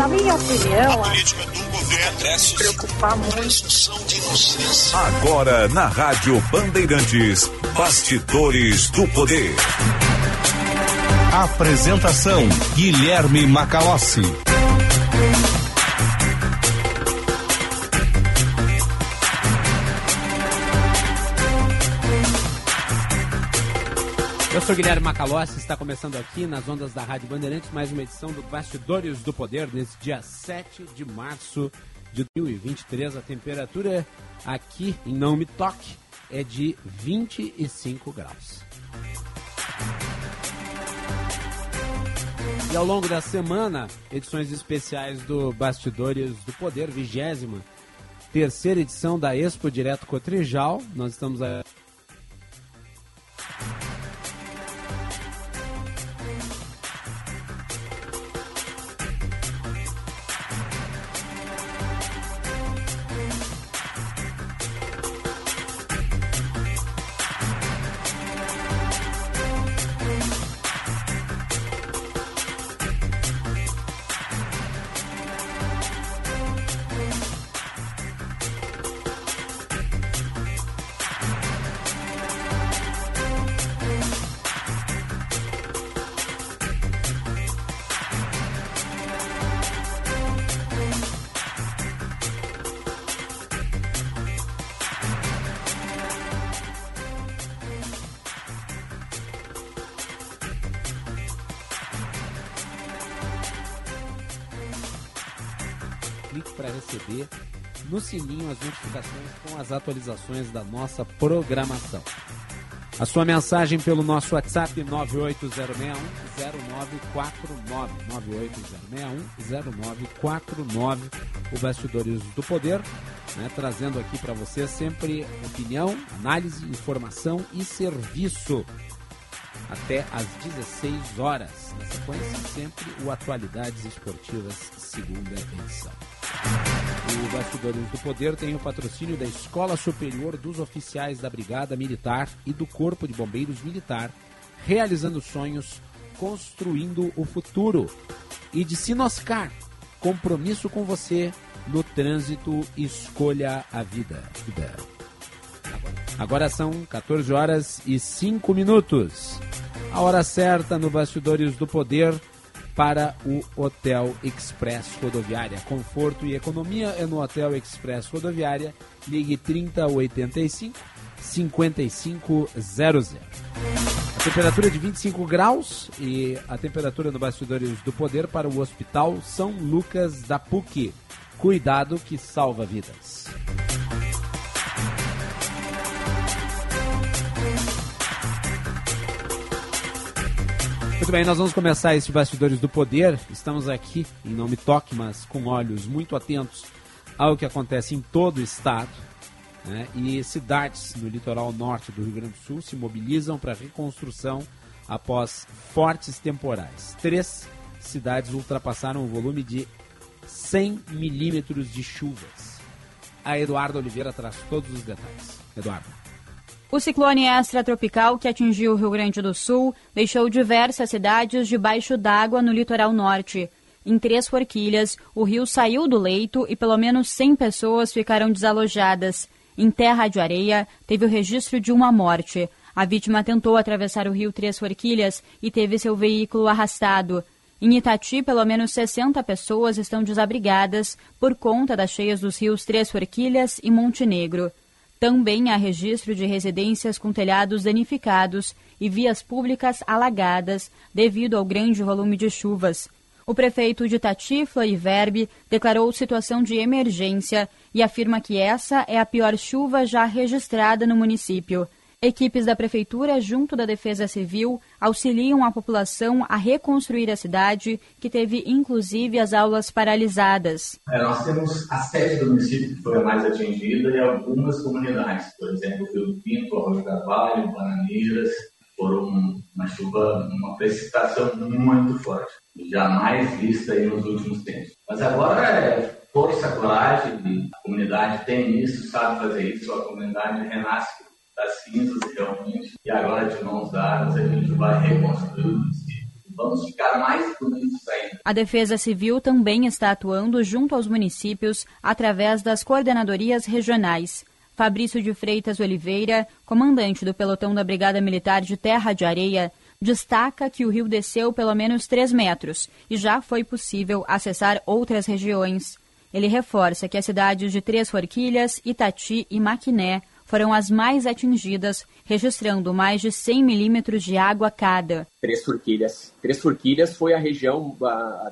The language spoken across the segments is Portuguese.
Na minha opinião, a política do governo se preocupar muito. de Agora na Rádio Bandeirantes, Bastidores do Poder. Apresentação Guilherme Macalossi. Eu sou Guilherme Macalossi, está começando aqui nas ondas da Rádio Bandeirantes mais uma edição do Bastidores do Poder nesse dia 7 de março de 2023. A temperatura aqui em Não Me Toque é de 25 graus. E ao longo da semana, edições especiais do Bastidores do Poder, vigésima terceira edição da Expo Direto Cotrijal. Nós estamos a as atualizações da nossa programação. A sua mensagem pelo nosso WhatsApp 98061 0949 98061 0949 o Bastidores do Poder, né, trazendo aqui para você sempre opinião, análise, informação e serviço até às 16 horas. Na sequência, sempre o Atualidades Esportivas, segunda edição. O Bastidores do Poder tem o patrocínio da Escola Superior dos Oficiais da Brigada Militar e do Corpo de Bombeiros Militar, realizando sonhos, construindo o futuro. E de Sinoscar, compromisso com você no trânsito, escolha a vida. Agora são 14 horas e 5 minutos. A hora certa no Bastidores do Poder para o Hotel Express Rodoviária. Conforto e economia é no Hotel Express Rodoviária. Ligue 3085 5500. A temperatura é de 25 graus e a temperatura no Bastidores do Poder para o Hospital São Lucas da PUC. Cuidado que salva vidas. Muito bem, nós vamos começar este Bastidores do Poder. Estamos aqui em Nome Toque, mas com olhos muito atentos ao que acontece em todo o estado. Né? E cidades no litoral norte do Rio Grande do Sul se mobilizam para reconstrução após fortes temporais. Três cidades ultrapassaram o volume de 100 milímetros de chuvas. A Eduardo Oliveira traz todos os detalhes. Eduardo. O ciclone extratropical que atingiu o Rio Grande do Sul deixou diversas cidades debaixo d'água no litoral norte. Em Três Forquilhas, o rio saiu do leito e pelo menos 100 pessoas ficaram desalojadas. Em Terra de Areia, teve o registro de uma morte. A vítima tentou atravessar o rio Três Forquilhas e teve seu veículo arrastado. Em Itati, pelo menos 60 pessoas estão desabrigadas por conta das cheias dos rios Três Forquilhas e Montenegro. Também há registro de residências com telhados danificados e vias públicas alagadas devido ao grande volume de chuvas. O prefeito de Tatifla e Verbe declarou situação de emergência e afirma que essa é a pior chuva já registrada no município. Equipes da Prefeitura, junto da Defesa Civil, auxiliam a população a reconstruir a cidade, que teve inclusive as aulas paralisadas. É, nós temos a sede do município que foi a mais atingida e algumas comunidades, por exemplo, Rio Pinto, Arroio Carvalho, Bananeiras, foram uma chuva, uma precipitação muito forte, jamais vista aí nos últimos tempos. Mas agora é força, coragem, a comunidade tem isso, sabe fazer isso, a comunidade renasce das cinzas realmente. E agora, de mãos dadas, a gente vai vamos ficar mais bonitos ainda. A Defesa Civil também está atuando junto aos municípios através das coordenadorias regionais. Fabrício de Freitas Oliveira, comandante do pelotão da Brigada Militar de Terra de Areia, destaca que o rio desceu pelo menos 3 metros e já foi possível acessar outras regiões. Ele reforça que as cidades de Três Forquilhas, Itati e Maquiné foram as mais atingidas, registrando mais de 100 milímetros de água cada. Três Forquilhas. Três Forquilhas foi a região,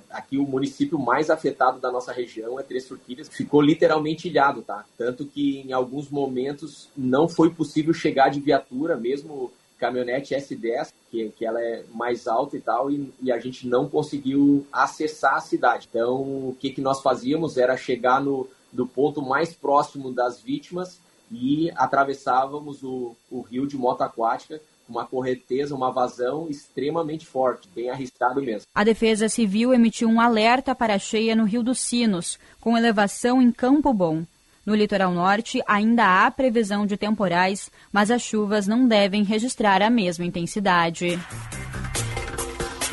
aqui o município mais afetado da nossa região é Três Forquilhas. Ficou literalmente ilhado, tá? Tanto que em alguns momentos não foi possível chegar de viatura, mesmo caminhonete S10, que, que ela é mais alta e tal, e, e, a gente não conseguiu acessar a cidade. Então, o que, que nós fazíamos era chegar no do ponto mais próximo das vítimas e atravessávamos o, o rio de moto aquática com uma correnteza, uma vazão extremamente forte, bem arriscado mesmo. A Defesa Civil emitiu um alerta para a cheia no Rio dos Sinos, com elevação em Campo Bom. No litoral norte, ainda há previsão de temporais, mas as chuvas não devem registrar a mesma intensidade.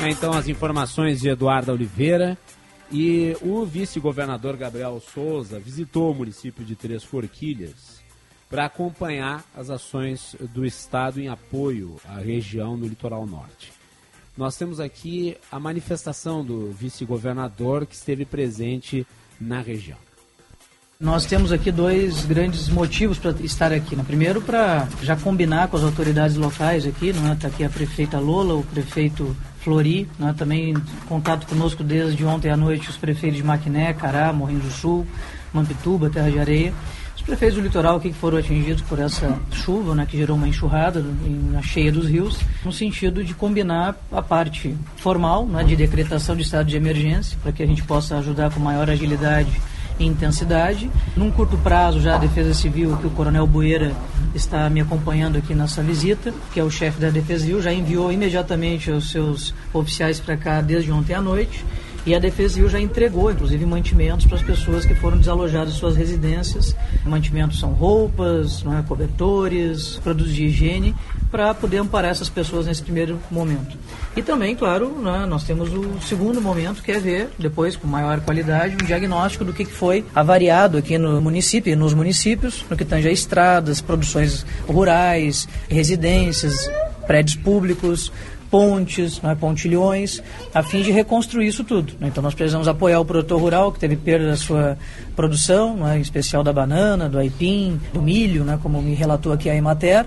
É, então, as informações de Eduardo Oliveira. E o vice-governador Gabriel Souza visitou o município de Três Forquilhas para acompanhar as ações do Estado em apoio à região no litoral norte. Nós temos aqui a manifestação do vice-governador que esteve presente na região. Nós temos aqui dois grandes motivos para estar aqui. Né? Primeiro, para já combinar com as autoridades locais aqui, não está é? aqui a prefeita Lola, o prefeito Flori, é? também contato conosco desde ontem à noite os prefeitos de Maquiné, Cará, Morrinho do Sul, Mampituba, Terra de Areia prefeitos do litoral que foram atingidos por essa chuva, né, que gerou uma enxurrada na cheia dos rios, no sentido de combinar a parte formal, né, de decretação de estado de emergência, para que a gente possa ajudar com maior agilidade e intensidade. Num curto prazo, já a Defesa Civil, que o Coronel Bueira está me acompanhando aqui nessa visita, que é o chefe da Defesa Civil, já enviou imediatamente os seus oficiais para cá desde ontem à noite e a Defesa Civil já entregou, inclusive, mantimentos para as pessoas que foram desalojadas de suas residências. Mantimentos são roupas, é, cobertores, produtos de higiene, para poder amparar essas pessoas nesse primeiro momento. E também, claro, né, nós temos o segundo momento, que é ver, depois, com maior qualidade, um diagnóstico do que foi avariado aqui no município e nos municípios, no que tange a estradas, produções rurais, residências, prédios públicos, pontes, né, pontilhões, a fim de reconstruir isso tudo. Né? Então nós precisamos apoiar o produtor rural que teve perda da sua produção, né, em especial da banana, do aipim, do milho, né, como me relatou aqui a Emater,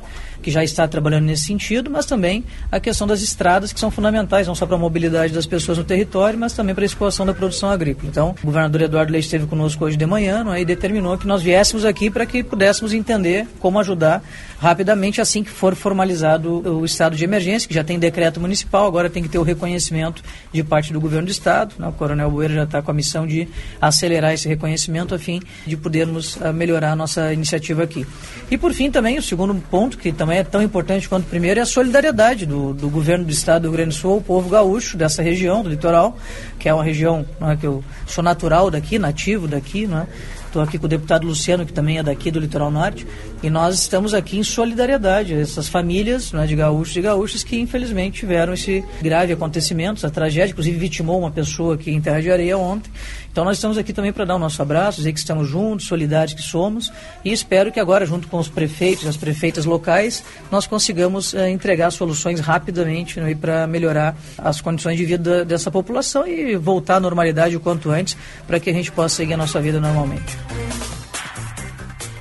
que já está trabalhando nesse sentido, mas também a questão das estradas, que são fundamentais, não só para a mobilidade das pessoas no território, mas também para a escoação da produção agrícola. Então, o governador Eduardo Leite esteve conosco hoje de manhã é, e determinou que nós viéssemos aqui para que pudéssemos entender como ajudar rapidamente assim que for formalizado o estado de emergência, que já tem decreto municipal, agora tem que ter o reconhecimento de parte do governo do estado. Né? O Coronel Bueira já está com a missão de acelerar esse reconhecimento a fim de podermos uh, melhorar a nossa iniciativa aqui. E por fim também, o segundo ponto, que também é tão importante quanto o primeiro, é a solidariedade do, do governo do estado do Rio Grande do Sul, o povo gaúcho dessa região, do litoral, que é uma região é, que eu sou natural daqui, nativo daqui, não é? Estou aqui com o deputado Luciano, que também é daqui do Litoral Norte, e nós estamos aqui em solidariedade essas famílias né, de gaúchos e gaúchas que infelizmente tiveram esse grave acontecimento, essa tragédia, inclusive vitimou uma pessoa aqui em Terra de Areia ontem. Então nós estamos aqui também para dar o nosso abraço, dizer que estamos juntos, solidários que somos, e espero que agora, junto com os prefeitos e as prefeitas locais, nós consigamos eh, entregar soluções rapidamente né, para melhorar as condições de vida dessa população e voltar à normalidade o quanto antes, para que a gente possa seguir a nossa vida normalmente.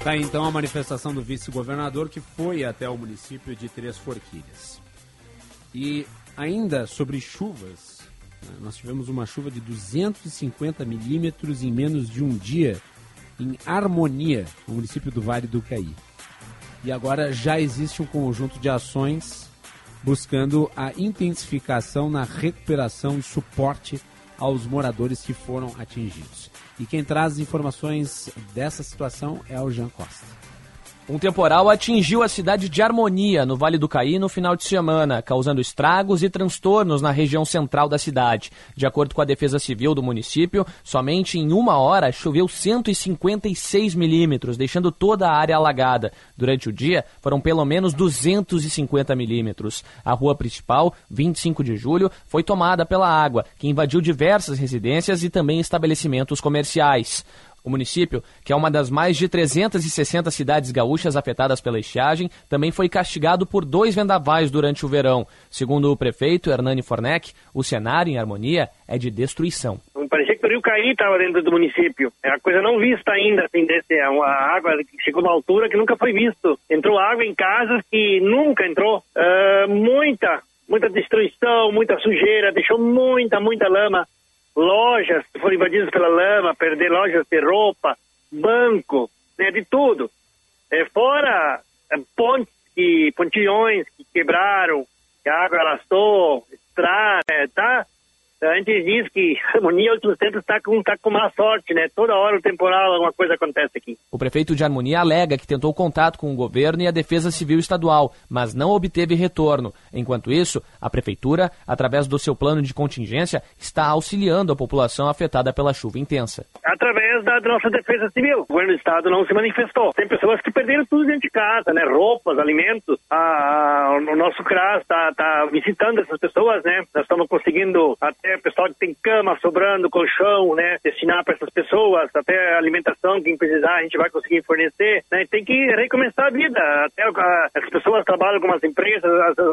Tá então a manifestação do vice-governador que foi até o município de Três Forquilhas. E ainda sobre chuvas, nós tivemos uma chuva de 250 milímetros em menos de um dia em Harmonia, no município do Vale do Caí. E agora já existe um conjunto de ações buscando a intensificação na recuperação e suporte aos moradores que foram atingidos. E quem traz informações dessa situação é o Jean Costa. Um temporal atingiu a cidade de Harmonia, no Vale do Caí, no final de semana, causando estragos e transtornos na região central da cidade. De acordo com a Defesa Civil do município, somente em uma hora choveu 156 milímetros, deixando toda a área alagada. Durante o dia, foram pelo menos 250 milímetros. A rua principal, 25 de julho, foi tomada pela água, que invadiu diversas residências e também estabelecimentos comerciais. O município, que é uma das mais de 360 cidades gaúchas afetadas pela estiagem, também foi castigado por dois vendavais durante o verão. Segundo o prefeito Hernani Fornec, o cenário em harmonia é de destruição. Parecia que o rio Caí estava dentro do município. É uma coisa não vista ainda, assim, desse, é uma água que chegou numa altura que nunca foi visto. Entrou água em casas que nunca entrou. Uh, muita, muita destruição, muita sujeira, deixou muita, muita lama lojas foram invadidas pela lama, perder lojas de roupa, banco, né, de tudo. É, fora é, pontes e pontilhões que quebraram, que a água arrastou, estrada, é, tá? A gente diz que a Harmonia últimos tempos está com, tá com má sorte, né? Toda hora o temporal, alguma coisa acontece aqui. O prefeito de Harmonia alega que tentou contato com o governo e a Defesa Civil Estadual, mas não obteve retorno. Enquanto isso, a prefeitura, através do seu plano de contingência, está auxiliando a população afetada pela chuva intensa. Através da nossa Defesa Civil. O governo do Estado não se manifestou. Tem pessoas que perderam tudo dentro de casa, né? Roupas, alimentos. Ah, o nosso CRAS está tá visitando essas pessoas, né? Nós estamos conseguindo até o pessoal que tem cama sobrando, colchão, né, destinar para essas pessoas, até alimentação, quem precisar, a gente vai conseguir fornecer, né, tem que recomeçar a vida, até as pessoas trabalham em algumas empresas,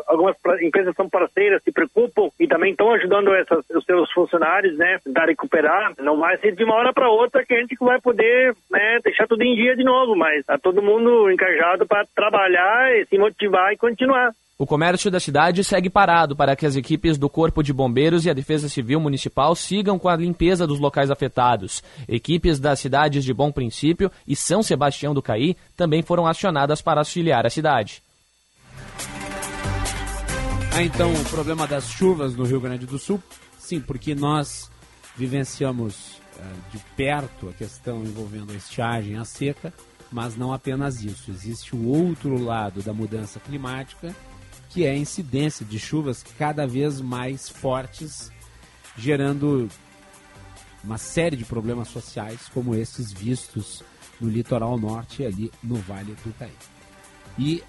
algumas empresas são parceiras, se preocupam e também estão ajudando essas, os seus funcionários, né, a recuperar, não vai ser de uma hora para outra que a gente vai poder, né, deixar tudo em dia de novo, mas tá todo mundo encarregado para trabalhar, e se motivar e continuar. O comércio da cidade segue parado para que as equipes do Corpo de Bombeiros e a Defesa Civil Municipal sigam com a limpeza dos locais afetados. Equipes das cidades de Bom Princípio e São Sebastião do Caí também foram acionadas para auxiliar a cidade. Ah, então o problema das chuvas no Rio Grande do Sul? Sim, porque nós vivenciamos uh, de perto a questão envolvendo a estiagem, a seca, mas não apenas isso. Existe o outro lado da mudança climática que é a incidência de chuvas cada vez mais fortes, gerando uma série de problemas sociais como esses vistos no litoral norte e ali no Vale do Itaí. E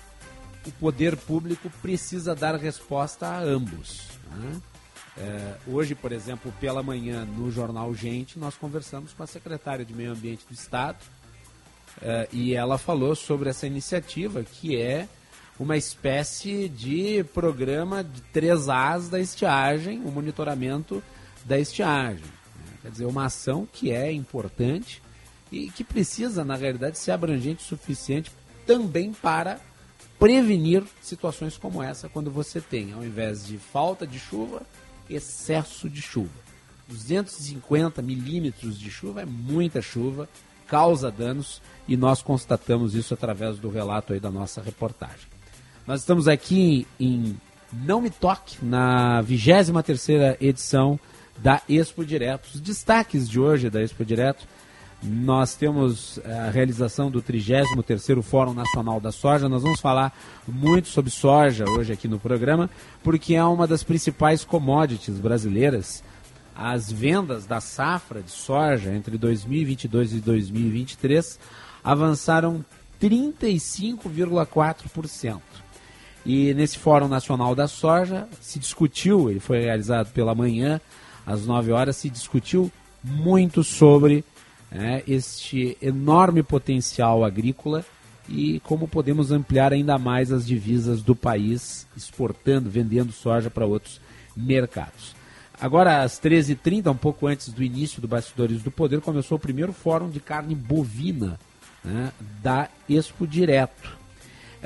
o poder público precisa dar resposta a ambos. Né? É, hoje, por exemplo, pela manhã, no jornal Gente, nós conversamos com a secretária de Meio Ambiente do Estado é, e ela falou sobre essa iniciativa que é uma espécie de programa de três As da estiagem, o monitoramento da estiagem. Né? Quer dizer, uma ação que é importante e que precisa, na realidade, ser abrangente o suficiente também para prevenir situações como essa quando você tem, ao invés de falta de chuva, excesso de chuva. 250 milímetros de chuva é muita chuva, causa danos e nós constatamos isso através do relato aí da nossa reportagem. Nós estamos aqui em Não Me Toque, na 23 edição da Expo Direto. Os destaques de hoje da Expo Direto, nós temos eh, a realização do 33º Fórum Nacional da Soja. Nós vamos falar muito sobre soja hoje aqui no programa, porque é uma das principais commodities brasileiras. As vendas da safra de soja entre 2022 e 2023 avançaram 35,4%. E nesse Fórum Nacional da Soja se discutiu, ele foi realizado pela manhã, às 9 horas, se discutiu muito sobre é, este enorme potencial agrícola e como podemos ampliar ainda mais as divisas do país, exportando, vendendo soja para outros mercados. Agora, às 13h30, um pouco antes do início do Bastidores do Poder, começou o primeiro fórum de carne bovina né, da Expo Direto.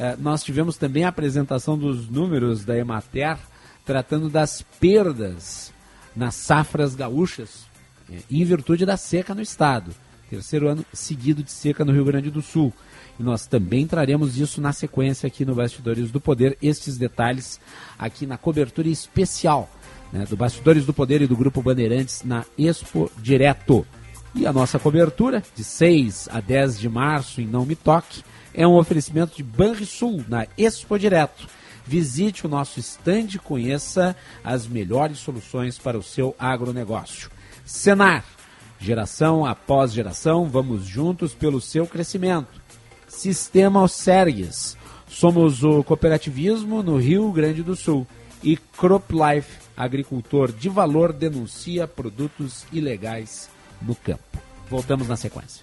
É, nós tivemos também a apresentação dos números da Emater tratando das perdas nas safras gaúchas é, em virtude da seca no estado. Terceiro ano seguido de seca no Rio Grande do Sul. E nós também traremos isso na sequência aqui no Bastidores do Poder, estes detalhes aqui na cobertura especial né, do Bastidores do Poder e do Grupo Bandeirantes na Expo Direto. E a nossa cobertura, de 6 a 10 de março, em Não Me Toque, é um oferecimento de Banrisul, na Expo Direto. Visite o nosso estande e conheça as melhores soluções para o seu agronegócio. Senar, geração após geração, vamos juntos pelo seu crescimento. Sistema Sergues, somos o cooperativismo no Rio Grande do Sul. E CropLife, agricultor de valor, denuncia produtos ilegais no campo. Voltamos na sequência.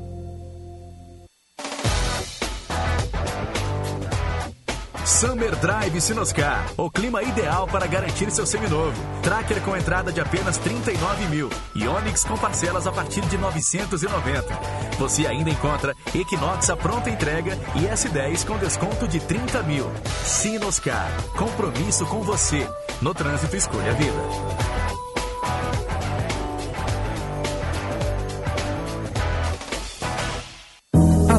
Summer Drive Sinoscar, o clima ideal para garantir seu seminovo. Tracker com entrada de apenas 39 mil e Onix com parcelas a partir de 990. Você ainda encontra Equinox a pronta entrega e S10 com desconto de 30 mil. Sinoscar, compromisso com você. No trânsito, escolha a vida.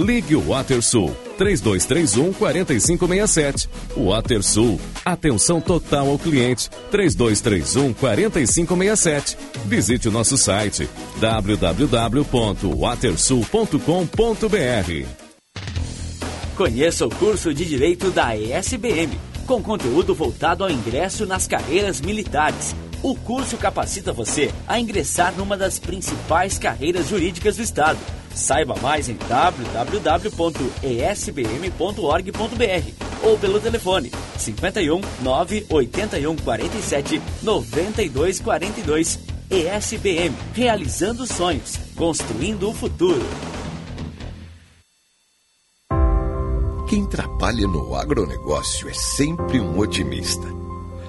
Ligue o WaterSul 3231 4567. WaterSul. Atenção total ao cliente 3231 4567. Visite o nosso site www.watersul.com.br. Conheça o curso de Direito da ESBM, com conteúdo voltado ao ingresso nas carreiras militares. O curso capacita você a ingressar numa das principais carreiras jurídicas do Estado. Saiba mais em www.esbm.org.br ou pelo telefone 51 981 47 92 42. ESBM, realizando sonhos, construindo o futuro. Quem trabalha no agronegócio é sempre um otimista.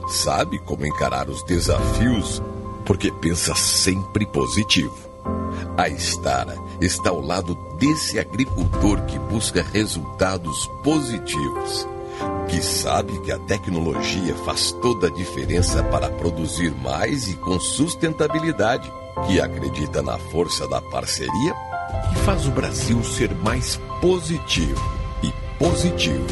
Sabe como encarar os desafios porque pensa sempre positivo. A Estara está ao lado desse agricultor que busca resultados positivos, que sabe que a tecnologia faz toda a diferença para produzir mais e com sustentabilidade, que acredita na força da parceria e faz o Brasil ser mais positivo. E positivo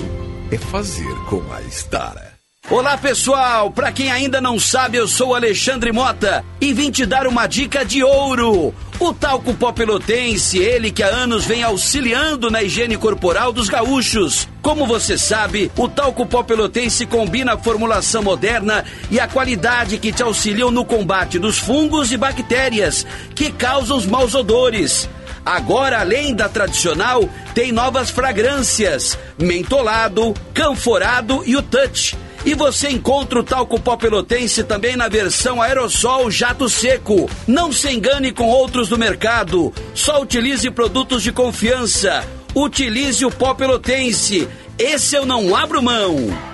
é fazer com a Estara. Olá pessoal, para quem ainda não sabe, eu sou Alexandre Mota e vim te dar uma dica de ouro. O talco pó pelotense, ele que há anos vem auxiliando na higiene corporal dos gaúchos. Como você sabe, o talco pó pelotense combina a formulação moderna e a qualidade que te auxiliam no combate dos fungos e bactérias que causam os maus odores. Agora, além da tradicional, tem novas fragrâncias: mentolado, canforado e o touch. E você encontra o talco pó pelotense também na versão aerossol jato seco. Não se engane com outros do mercado. Só utilize produtos de confiança. Utilize o pó pelotense. Esse eu não abro mão.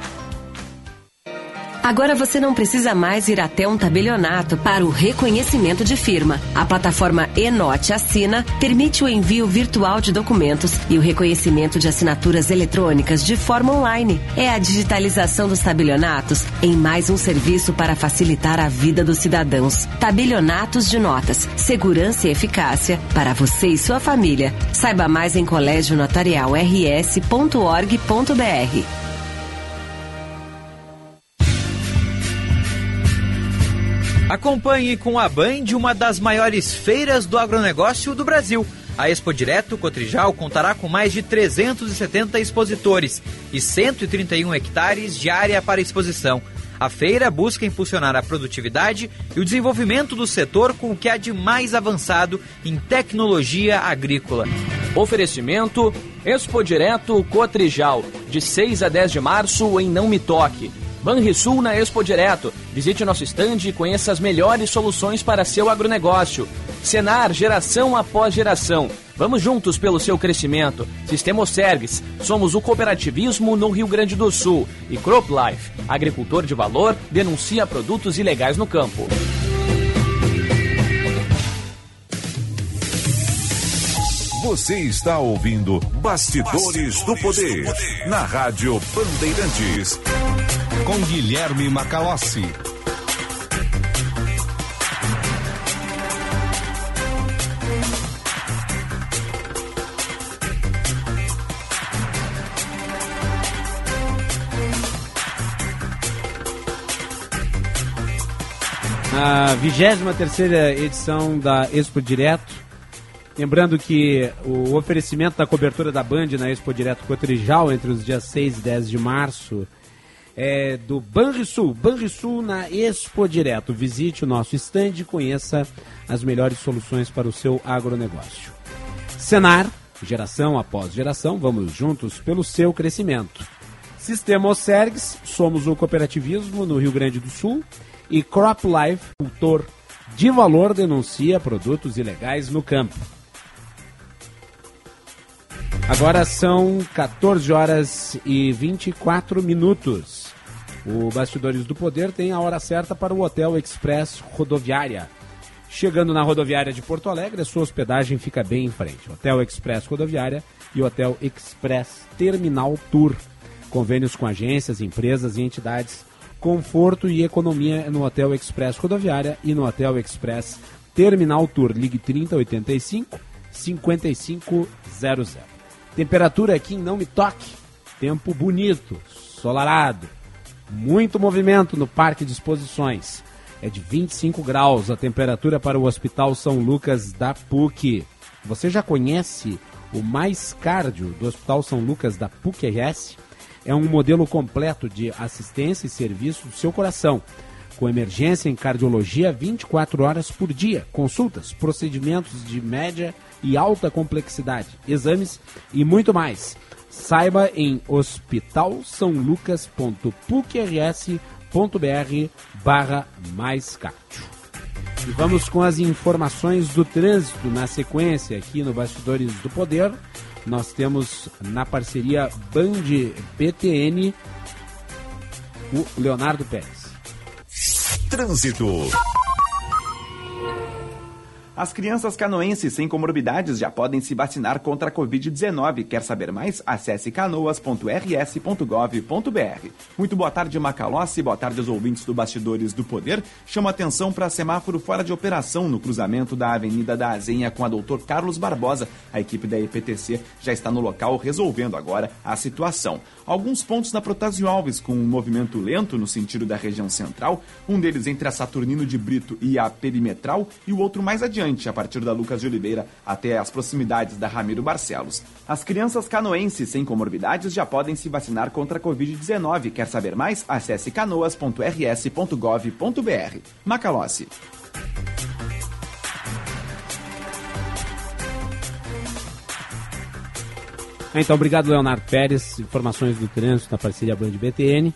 Agora você não precisa mais ir até um tabelionato para o reconhecimento de firma. A plataforma Enote Assina permite o envio virtual de documentos e o reconhecimento de assinaturas eletrônicas de forma online. É a digitalização dos tabelionatos em mais um serviço para facilitar a vida dos cidadãos. Tabelionatos de notas, segurança e eficácia para você e sua família. Saiba mais em colégionotarialrs.org.br. Acompanhe com a Band uma das maiores feiras do agronegócio do Brasil. A Expo Direto Cotrijal contará com mais de 370 expositores e 131 hectares de área para exposição. A feira busca impulsionar a produtividade e o desenvolvimento do setor com o que há de mais avançado em tecnologia agrícola. Oferecimento Expo Direto Cotrijal, de 6 a 10 de março em Não Me Toque. Banrisul na Expo Direto. Visite nosso estande e conheça as melhores soluções para seu agronegócio. Senar, geração após geração. Vamos juntos pelo seu crescimento. Sistema Osergues, somos o cooperativismo no Rio Grande do Sul. E CropLife, agricultor de valor, denuncia produtos ilegais no campo. Você está ouvindo Bastidores, do, Poder, na Rádio Bandeirantes. Com Guilherme Macalossi. Na 23 edição da Expo Direto. Lembrando que o oferecimento da cobertura da Band na Expo Direto Cotrijal entre os dias 6 e 10 de março é do Banrisul. Banrisul na Expo Direto. Visite o nosso stand e conheça as melhores soluções para o seu agronegócio. Senar, geração após geração, vamos juntos pelo seu crescimento. Sistema Osergs, somos o cooperativismo no Rio Grande do Sul. E Crop Life, cultor de valor, denuncia produtos ilegais no campo. Agora são 14 horas e 24 minutos. O Bastidores do Poder tem a hora certa para o Hotel Express Rodoviária. Chegando na rodoviária de Porto Alegre, a sua hospedagem fica bem em frente. Hotel Express Rodoviária e Hotel Express Terminal Tour. Convênios com agências, empresas e entidades. Conforto e economia no Hotel Express Rodoviária e no Hotel Express Terminal Tour. Ligue 3085 5500. Temperatura aqui em Não Me Toque. Tempo bonito, solarado. Muito movimento no Parque de Exposições. É de 25 graus a temperatura para o Hospital São Lucas da PUC. Você já conhece o Mais Cardio do Hospital São Lucas da PUC-RS? É um modelo completo de assistência e serviço do seu coração, com emergência em cardiologia 24 horas por dia, consultas, procedimentos de média e alta complexidade, exames e muito mais. Saiba em hospitalsaulucas.pucrs.br barra mais E vamos com as informações do trânsito na sequência aqui no Bastidores do Poder. Nós temos na parceria Band PTN o Leonardo Pérez. Trânsito. As crianças canoenses sem comorbidades já podem se vacinar contra a Covid-19. Quer saber mais? Acesse canoas.rs.gov.br. Muito boa tarde, Macalossi. Boa tarde aos ouvintes do Bastidores do Poder. Chama atenção para semáforo fora de operação no cruzamento da Avenida da Azenha com a Doutor Carlos Barbosa. A equipe da EPTC já está no local resolvendo agora a situação. Alguns pontos na Protásio Alves com um movimento lento no sentido da região central, um deles entre a Saturnino de Brito e a Perimetral e o outro mais adiante a partir da Lucas de Oliveira até as proximidades da Ramiro Barcelos. As crianças canoenses sem comorbidades já podem se vacinar contra a Covid-19. Quer saber mais? Acesse canoas.rs.gov.br. Macalossi. Então, obrigado, Leonardo Pérez. Informações do trânsito na parceria Band BTN.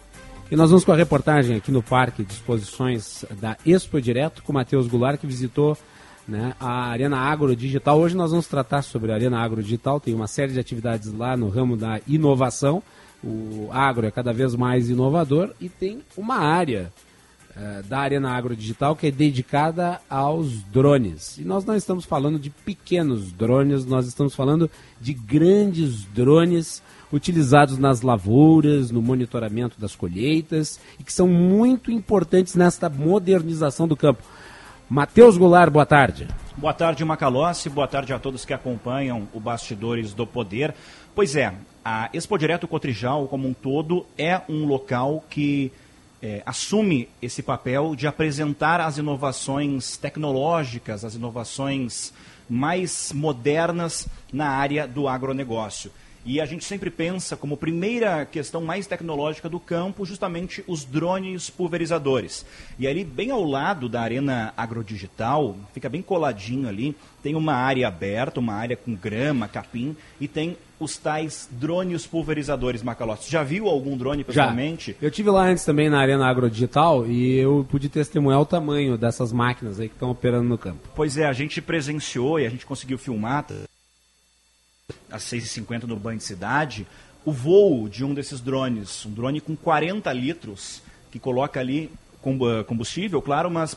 E nós vamos com a reportagem aqui no Parque de Exposições da Expo Direto com Matheus Goulart, que visitou né, a Arena Agro Digital. Hoje nós vamos tratar sobre a Arena Agro Digital, tem uma série de atividades lá no ramo da inovação. O agro é cada vez mais inovador e tem uma área uh, da Arena Agro Digital que é dedicada aos drones. E nós não estamos falando de pequenos drones, nós estamos falando de grandes drones utilizados nas lavouras, no monitoramento das colheitas e que são muito importantes nesta modernização do campo. Matheus Goulart, boa tarde. Boa tarde, Macalossi. Boa tarde a todos que acompanham o Bastidores do Poder. Pois é, a Expo Direto Cotrijal, como um todo, é um local que é, assume esse papel de apresentar as inovações tecnológicas, as inovações mais modernas na área do agronegócio. E a gente sempre pensa como primeira questão mais tecnológica do campo justamente os drones pulverizadores. E ali, bem ao lado da arena agrodigital, fica bem coladinho ali, tem uma área aberta, uma área com grama, capim, e tem os tais drones pulverizadores, Macalossi. Já viu algum drone Já. pessoalmente? Eu tive lá antes também na Arena Agrodigital e eu pude testemunhar o tamanho dessas máquinas aí que estão operando no campo. Pois é, a gente presenciou e a gente conseguiu filmar? Às 6h50 no Banho de Cidade o voo de um desses drones, um drone com 40 litros, que coloca ali com- combustível, claro, mas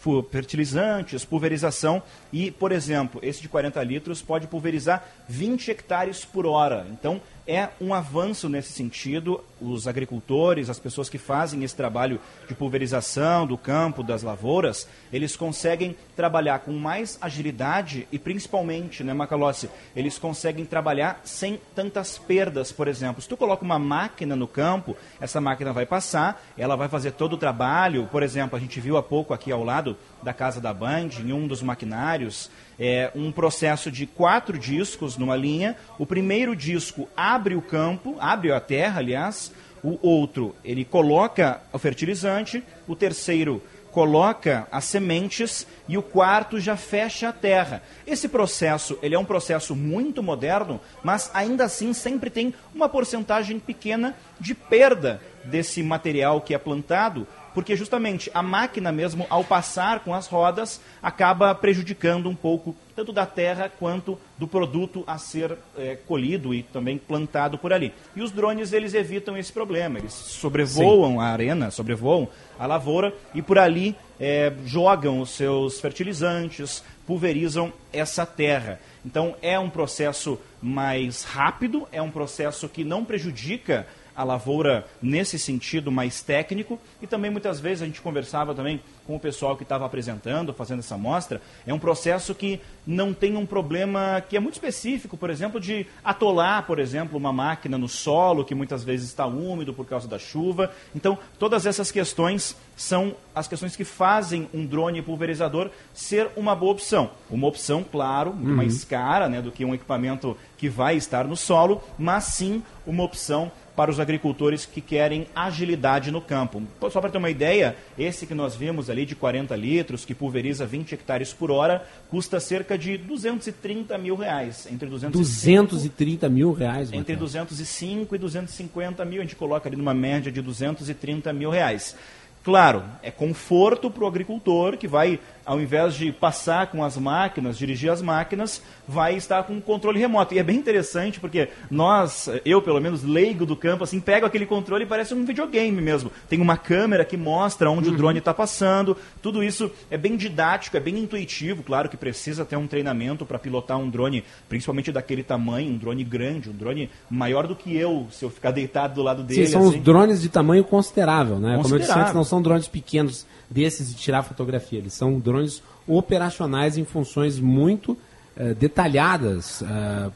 fu- fertilizantes, pulverização e, por exemplo, esse de 40 litros pode pulverizar 20 hectares por hora. Então, é um avanço nesse sentido. Os agricultores, as pessoas que fazem esse trabalho de pulverização do campo, das lavouras, eles conseguem trabalhar com mais agilidade e principalmente, né, Macalossi, eles conseguem trabalhar sem tantas perdas, por exemplo. Se tu coloca uma máquina no campo, essa máquina vai passar, ela vai fazer todo o trabalho. Por exemplo, a gente viu há pouco aqui ao lado da casa da Band, em um dos maquinários, é, um processo de quatro discos numa linha. O primeiro disco abre o campo, abre a terra, aliás. O outro, ele coloca o fertilizante. O terceiro coloca as sementes e o quarto já fecha a terra. Esse processo, ele é um processo muito moderno, mas ainda assim sempre tem uma porcentagem pequena de perda desse material que é plantado, porque justamente a máquina mesmo, ao passar com as rodas, acaba prejudicando um pouco tanto da terra quanto do produto a ser eh, colhido e também plantado por ali. E os drones, eles evitam esse problema, eles sobrevoam a arena, sobrevoam a lavoura e por ali eh, jogam os seus fertilizantes, pulverizam essa terra. Então é um processo mais rápido, é um processo que não prejudica a lavoura nesse sentido mais técnico e também muitas vezes a gente conversava também com o pessoal que estava apresentando, fazendo essa mostra, é um processo que não tem um problema que é muito específico, por exemplo, de atolar, por exemplo, uma máquina no solo que muitas vezes está úmido por causa da chuva. Então, todas essas questões são as questões que fazem um drone pulverizador ser uma boa opção. Uma opção, claro, Uhum. mais cara né, do que um equipamento que vai estar no solo, mas sim uma opção para os agricultores que querem agilidade no campo. Só para ter uma ideia, esse que nós vimos ali de 40 litros, que pulveriza 20 hectares por hora, custa cerca de 230 mil reais. Entre 205 230 mil reais, entre Matheus. 205 e 250 mil, a gente coloca ali numa média de 230 mil reais. Claro, é conforto para o agricultor que vai, ao invés de passar com as máquinas, dirigir as máquinas, vai estar com um controle remoto. E é bem interessante porque nós, eu pelo menos leigo do campo, assim, pego aquele controle e parece um videogame mesmo. Tem uma câmera que mostra onde o drone está passando. Tudo isso é bem didático, é bem intuitivo. Claro que precisa ter um treinamento para pilotar um drone, principalmente daquele tamanho, um drone grande, um drone maior do que eu, se eu ficar deitado do lado dele. Sim, são assim. os drones de tamanho considerável, né? Como eu disse Considerável. antes, não são drones pequenos desses de tirar fotografia. Eles são drones operacionais em funções muito eh, detalhadas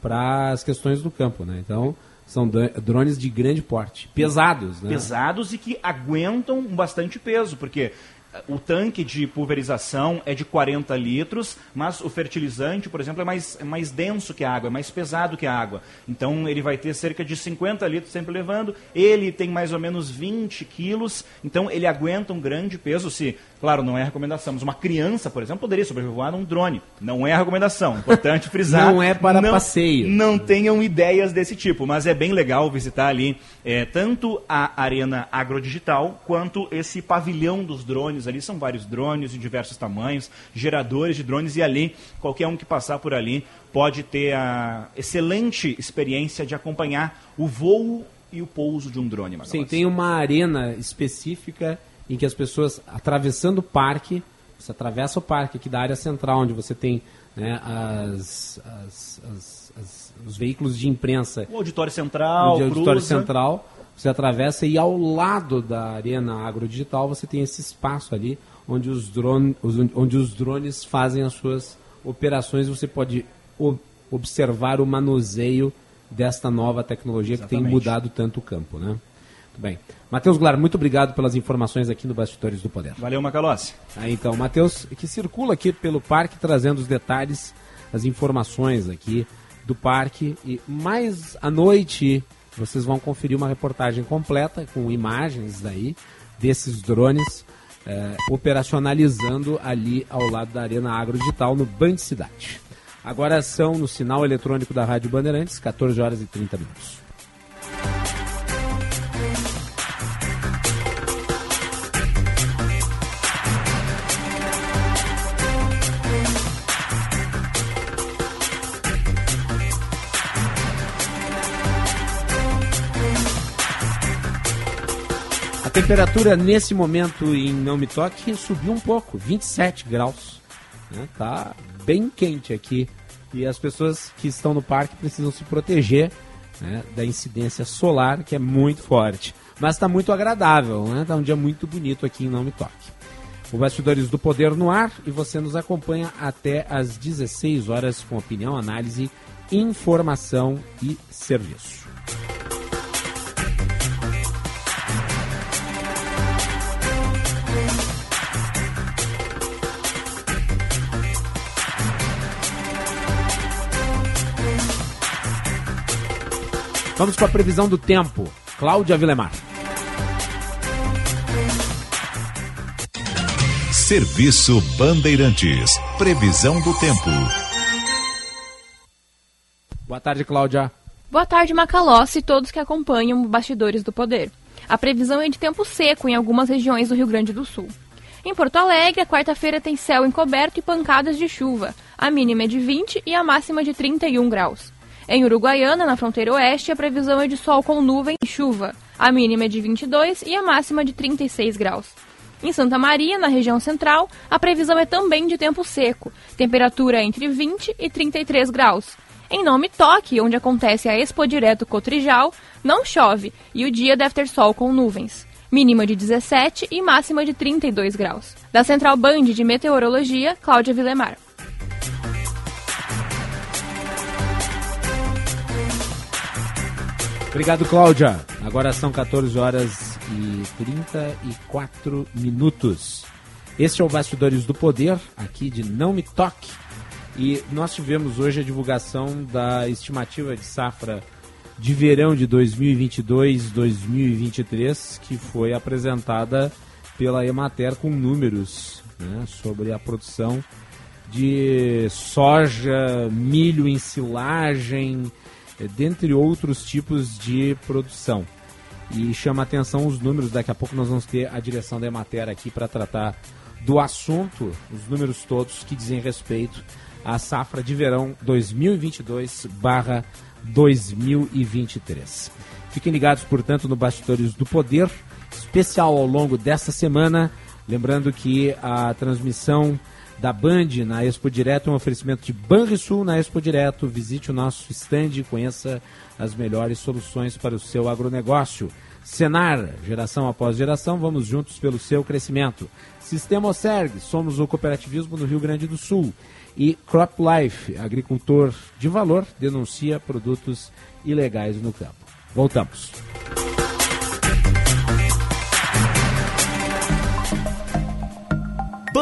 para as questões do campo, né? Então, são dro- drones de grande porte, pesados, né? pesados e que aguentam bastante peso, porque o tanque de pulverização é de 40 litros, mas o fertilizante, por exemplo, é mais, é mais denso que a água, é mais pesado que a água. Então ele vai ter cerca de 50 litros sempre levando. Ele tem mais ou menos 20 quilos, então ele aguenta um grande peso. Se, claro, não é recomendação, mas uma criança, por exemplo, poderia sobrevoar num drone. Não é a recomendação. Importante frisar. Não é para passeio. Não tenham ideias desse tipo, mas é bem legal visitar ali é, tanto a arena agrodigital quanto esse pavilhão dos drones. Ali são vários drones de diversos tamanhos, geradores de drones, e ali qualquer um que passar por ali pode ter a excelente experiência de acompanhar o voo e o pouso de um drone. Magalhães. Sim, tem uma arena específica em que as pessoas, atravessando o parque, você atravessa o parque aqui da área central, onde você tem né, as, as- as- as- os veículos de imprensa. O auditório central, o auditório cruza. central, você atravessa e ao lado da arena agrodigital você tem esse espaço ali onde os, drone, onde os drones fazem as suas operações. Você pode observar o manuseio desta nova tecnologia que tem Exatamente. mudado tanto o campo, né? Muito bem. Matheus Glar, muito obrigado pelas informações aqui no Bastidores do Poder. Valeu, Macalossi. Aí então, Matheus, que circula aqui pelo parque trazendo os detalhes, as informações aqui do parque. E mais à noite vocês vão conferir uma reportagem completa com imagens daí desses drones eh, operacionalizando ali ao lado da Arena Agrodigital no Band Cidade. Agora são no sinal eletrônico da Rádio Bandeirantes, 14 horas e 30 minutos. Temperatura nesse momento em Não Me Toque subiu um pouco, 27 graus. Né? Tá bem quente aqui. E as pessoas que estão no parque precisam se proteger né, da incidência solar, que é muito forte. Mas está muito agradável, né? Tá um dia muito bonito aqui em Não Me Toque. O Bastidores do Poder no ar e você nos acompanha até às 16 horas com opinião, análise, informação e serviço. Vamos para a previsão do tempo. Cláudia Vilemar. Serviço Bandeirantes. Previsão do tempo. Boa tarde, Cláudia. Boa tarde, Macalossi e todos que acompanham Bastidores do Poder. A previsão é de tempo seco em algumas regiões do Rio Grande do Sul. Em Porto Alegre, a quarta-feira tem céu encoberto e pancadas de chuva. A mínima é de 20 e a máxima de 31 graus. Em Uruguaiana, na fronteira oeste, a previsão é de sol com nuvem e chuva. A mínima é de 22 e a máxima de 36 graus. Em Santa Maria, na região central, a previsão é também de tempo seco, temperatura entre 20 e 33 graus. Em Nome Toque, onde acontece a Expo Direto Cotrijal, não chove e o dia deve ter sol com nuvens. Mínima de 17 e máxima de 32 graus. Da Central Band de Meteorologia, Cláudia Vilemar. Obrigado, Cláudia. Agora são 14 horas e 34 minutos. Este é o Bastidores do Poder, aqui de Não Me Toque. E nós tivemos hoje a divulgação da estimativa de safra de verão de 2022-2023, que foi apresentada pela Emater com números né, sobre a produção de soja, milho em silagem, dentre outros tipos de produção. E chama atenção os números, daqui a pouco nós vamos ter a direção da Emater aqui para tratar do assunto, os números todos que dizem respeito à safra de verão 2022/2023. Fiquem ligados, portanto, no Bastidores do Poder, especial ao longo desta semana, lembrando que a transmissão da Band na Expo Direto, um oferecimento de Banrisul na Expo Direto. Visite o nosso stand e conheça as melhores soluções para o seu agronegócio. Senar, geração após geração, vamos juntos pelo seu crescimento. Sistema Oserg, somos o cooperativismo no Rio Grande do Sul. E Crop Life, agricultor de valor, denuncia produtos ilegais no campo. Voltamos.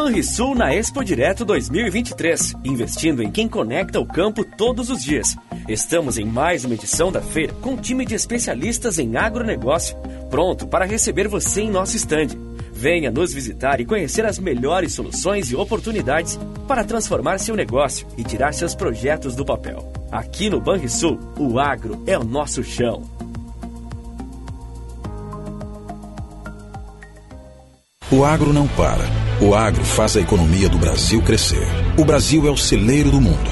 Banrisul na Expo Direto 2023, investindo em quem conecta o campo todos os dias. Estamos em mais uma edição da feira com um time de especialistas em agronegócio, pronto para receber você em nosso estande. Venha nos visitar e conhecer as melhores soluções e oportunidades para transformar seu negócio e tirar seus projetos do papel. Aqui no Banrisul, o agro é o nosso chão. O agro não para. O agro faz a economia do Brasil crescer. O Brasil é o celeiro do mundo.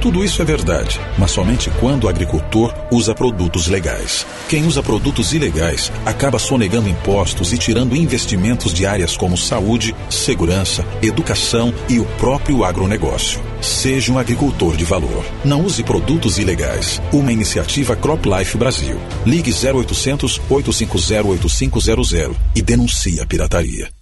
Tudo isso é verdade, mas somente quando o agricultor usa produtos legais. Quem usa produtos ilegais acaba sonegando impostos e tirando investimentos de áreas como saúde, segurança, educação e o próprio agronegócio. Seja um agricultor de valor. Não use produtos ilegais. Uma iniciativa CropLife Brasil. Ligue 0800 850 8500 e denuncie a pirataria.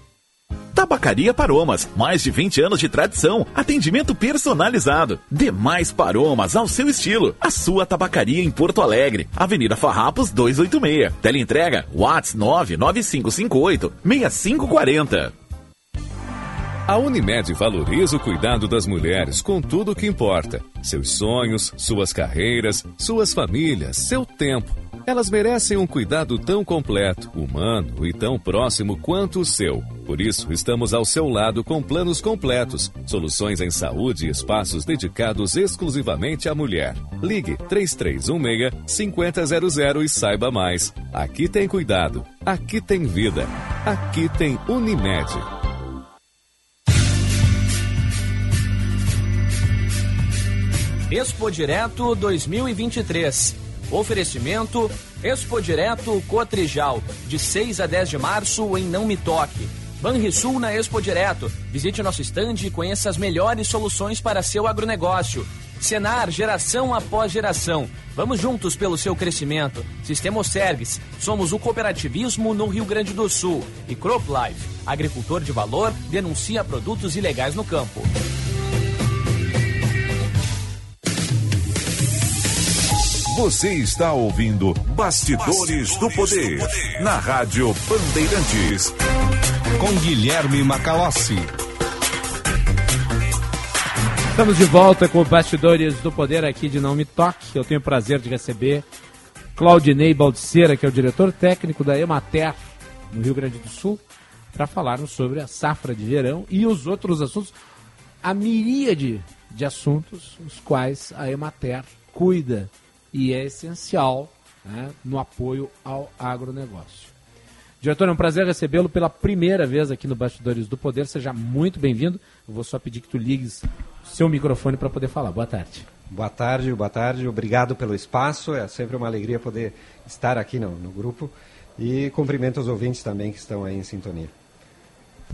Tabacaria Paromas, mais de 20 anos de tradição, atendimento personalizado. Demais Paromas ao seu estilo. A sua tabacaria em Porto Alegre, Avenida Farrapos 286. Teleentrega Whats 99558 6540. A Unimed valoriza o cuidado das mulheres com tudo o que importa: seus sonhos, suas carreiras, suas famílias, seu tempo. Elas merecem um cuidado tão completo, humano e tão próximo quanto o seu. Por isso, estamos ao seu lado com planos completos, soluções em saúde e espaços dedicados exclusivamente à mulher. Ligue 3316-5000 e saiba mais. Aqui tem cuidado, aqui tem vida, aqui tem Unimed. Expo Direto 2023. Oferecimento Expo Direto Cotrijal, de 6 a 10 de março em Não Me Toque. Banrisul na Expo Direto. Visite nosso estande e conheça as melhores soluções para seu agronegócio. Senar, geração após geração. Vamos juntos pelo seu crescimento. Sistema Osergues. Somos o cooperativismo no Rio Grande do Sul. E CropLife. Agricultor de valor denuncia produtos ilegais no campo. Você está ouvindo Bastidores, do, Poder, na Rádio Bandeirantes. Com Guilherme Macalossi. Estamos de volta com Bastidores do Poder aqui de Não Me Toque. Eu tenho o prazer de receber Claudinei Baldiceira, que é o diretor técnico da Emater no Rio Grande do Sul, para falarmos sobre a safra de verão e os outros assuntos, a miríade de assuntos os quais a Emater cuida e é essencial né, no apoio ao agronegócio. Diretor, é um prazer recebê-lo pela primeira vez aqui no Bastidores do Poder. Seja muito bem-vindo. Eu vou só pedir que tu ligues o seu microfone para poder falar. Boa tarde. Boa tarde, boa tarde. Obrigado pelo espaço. É sempre uma alegria poder estar aqui no, no grupo. E cumprimento os ouvintes também que estão aí em sintonia.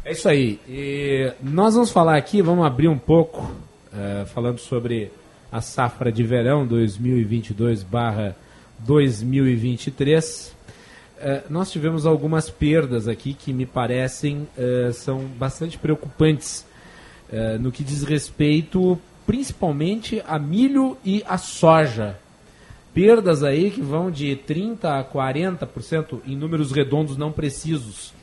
É isso aí. E nós vamos falar aqui, vamos abrir um pouco, uh, falando sobre a safra de verão 2022/2023. Uh, nós tivemos algumas perdas aqui que me parecem uh, são bastante preocupantes uh, no que diz respeito principalmente a milho e a soja. Perdas aí que vão de 30% a 40% em números redondos não precisos.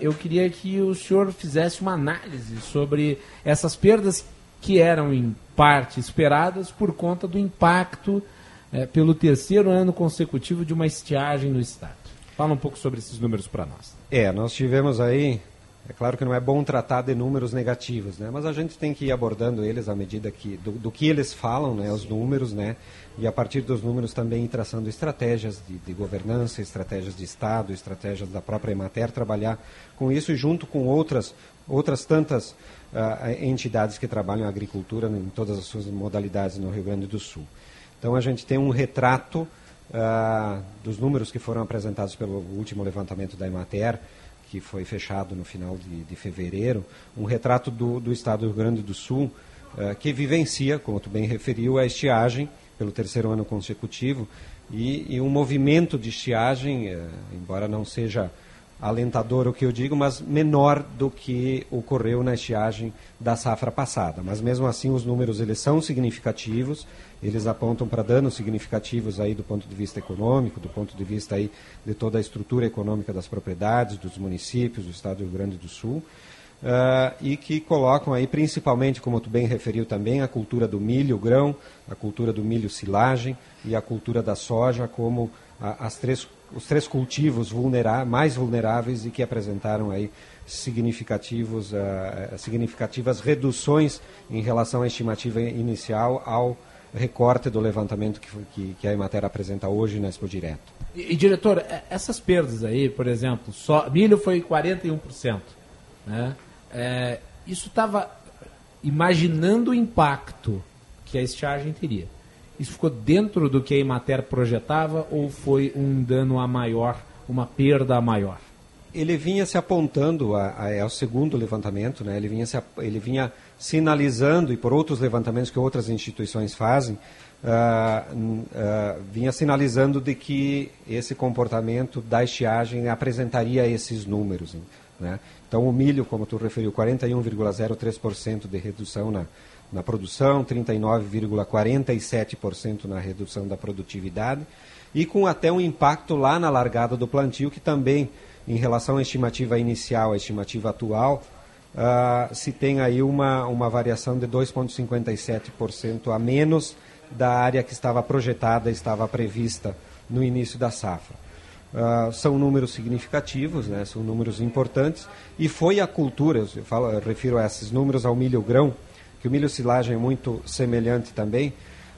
eu queria que o senhor fizesse uma análise sobre essas perdas que eram em parte esperadas por conta do impacto é, pelo terceiro ano consecutivo de uma estiagem no estado. Fala um pouco sobre esses números para nós. É, nós tivemos aí, é claro que não é bom tratar de números negativos, né? Mas a gente tem que ir abordando eles à medida que do, do que eles falam, né? Os números, né? E a partir dos números também ir traçando estratégias de, de governança, estratégias de Estado, estratégias da própria Emater, trabalhar com isso e junto com outras outras tantas entidades que trabalham a agricultura em todas as suas modalidades no Rio Grande do Sul. Então a gente tem um retrato uh, dos números que foram apresentados pelo último levantamento da Emater, que foi fechado no final de, de fevereiro, um retrato do, do, estado do Rio Grande do Sul, uh, que vivencia, como tu bem referiu, a estiagem pelo terceiro ano consecutivo e, e um movimento de estiagem, uh, embora não seja alentador o que eu digo, mas menor do que ocorreu na estiagem da safra passada. Mas mesmo assim os números eles são significativos, eles apontam para danos significativos aí do ponto de vista econômico, do ponto de vista aí de toda a estrutura econômica das propriedades, dos municípios, do estado do Rio Grande do Sul. uh, e que colocam aí principalmente, como tu bem referiu também, a cultura do milho grão, a cultura do milho silagem e a cultura da soja como a, as três, os três cultivos vulnera mais vulneráveis e que apresentaram aí significativos, uh, significativas reduções em relação à estimativa inicial ao recorte do levantamento que, que, que a Emater apresenta hoje na Expo Direto. E, e, diretor, essas perdas aí, por exemplo, só, milho foi 41%. Né? É, isso estava imaginando o impacto que a estiagem teria. Isso ficou dentro do que a Emater projetava ou foi um dano a maior, uma perda a maior? Ele vinha se apontando a, a, ao segundo levantamento, né? ele, vinha se, ele vinha sinalizando, e por outros levantamentos que outras instituições fazem, uh, uh, vinha sinalizando de que esse comportamento da estiagem apresentaria esses números. Né? Então, o milho, como tu referiu, 41,03% de redução na, na produção, 39,47% na redução da produtividade, e com até um impacto lá na largada do plantio, que também, em relação à estimativa inicial, à estimativa atual, uh, se tem aí uma, uma variação de 2,57% a menos da área que estava projetada, estava prevista no início da safra. Uh, são números significativos, né, são números importantes, e foi a cultura, eu, falo, eu refiro a esses números ao milho grão, que o milho silagem é muito semelhante também,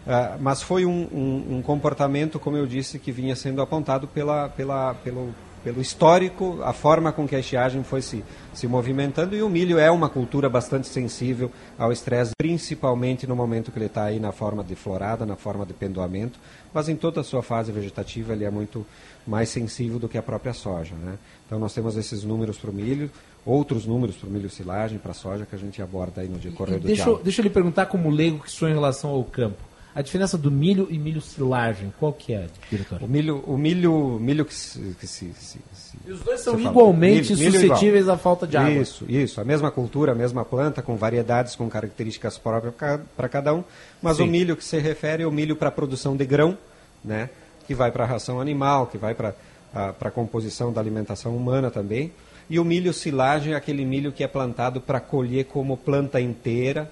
uh, mas foi um, um, um, comportamento, como eu disse, que vinha sendo apontado pela, pela, pelo, pelo histórico, a forma com que a estiagem foi se, se movimentando. E o milho é uma cultura bastante sensível ao estresse, principalmente no momento que ele está aí na forma de florada, na forma de pendoamento. Mas em toda a sua fase vegetativa ele é muito mais sensível do que a própria soja. Né? Então nós temos esses números para o milho, outros números para o milho silagem, para a soja, que a gente aborda aí no decorrer do deixa, deixa eu lhe perguntar como leigo que sou em relação ao campo. A diferença do milho e milho silagem, qual que é, diretor? O milho, o milho, milho que se, que se, se, se e os dois são igualmente milho, suscetíveis milho à falta de água. Isso, isso. A mesma cultura, a mesma planta, com variedades, com características próprias para cada um. Mas Sim. o milho que se refere é o milho para a produção de grão, né? que vai para a ração animal, que vai para a composição da alimentação humana também. E o milho silagem é aquele milho que é plantado para colher como planta inteira,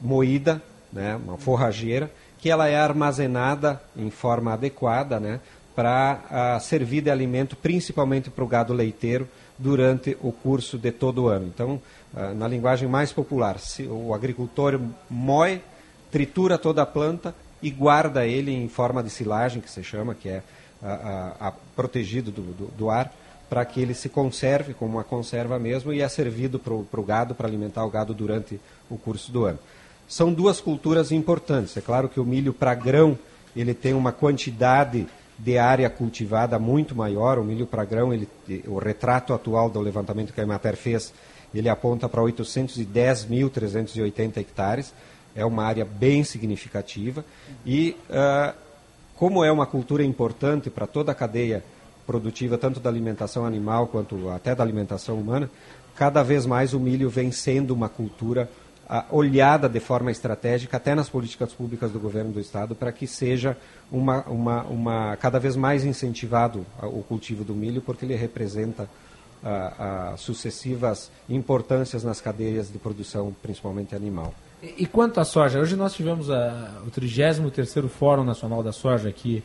moída, né? uma forrageira, que ela é armazenada em forma adequada, né, para uh, servir de alimento principalmente para o gado leiteiro durante o curso de todo o ano. Então, uh, na linguagem mais popular, o agricultor moe, tritura toda a planta e guarda ele em forma de silagem, que se chama, que é uh, protegido do, do, do ar, para que ele se conserve como uma conserva mesmo e é servido para o gado, para alimentar o gado durante o curso do ano. São duas culturas importantes. É claro que o milho para grão ele tem uma quantidade de área cultivada muito maior. O milho para grão, ele, o retrato atual do levantamento que a Emater fez, ele aponta para 810.380 hectares. É uma área bem significativa. E uh, como é uma cultura importante para toda a cadeia produtiva, tanto da alimentação animal quanto até da alimentação humana, cada vez mais o milho vem sendo uma cultura olhada de forma estratégica até nas políticas públicas do governo do estado para que seja uma, uma, uma cada vez mais incentivado o cultivo do milho porque ele representa sucessivas importâncias nas cadeias de produção, principalmente animal. E, e quanto à soja, hoje nós tivemos a, o 33º Fórum Nacional da Soja aqui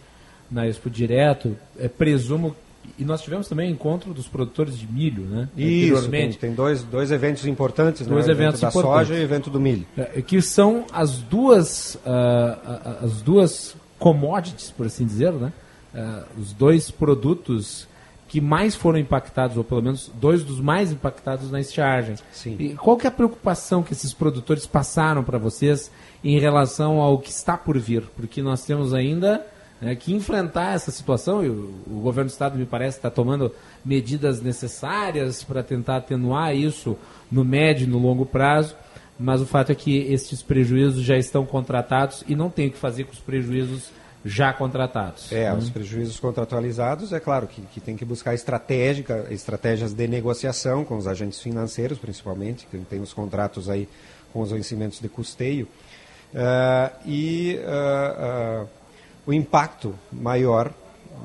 na Expo Direto. É, presumo e nós tivemos também encontro dos produtores de milho, né? Isso, tem, tem, dois, dois eventos importantes, dois né? eventos evento da soja e o evento do milho. É, que são as duas, uh, as duas commodities, por assim dizer, né? Uh, os dois produtos que mais foram impactados, ou pelo menos dois dos mais impactados na estiagem. Sim. E qual que é a preocupação que esses produtores passaram para vocês em relação ao que está por vir? Porque nós temos ainda né, que enfrentar essa situação, e o, o governo do estado me parece está tomando medidas necessárias para tentar atenuar isso no médio e no longo prazo, mas o fato é que esses prejuízos já estão contratados e não tem o que fazer com os prejuízos já contratados. É, né? os prejuízos contratualizados, é claro que, que tem que buscar estratégica, estratégias de negociação com os agentes financeiros, principalmente, que tem os contratos aí com os vencimentos de custeio. Uh, e uh, uh, o impacto maior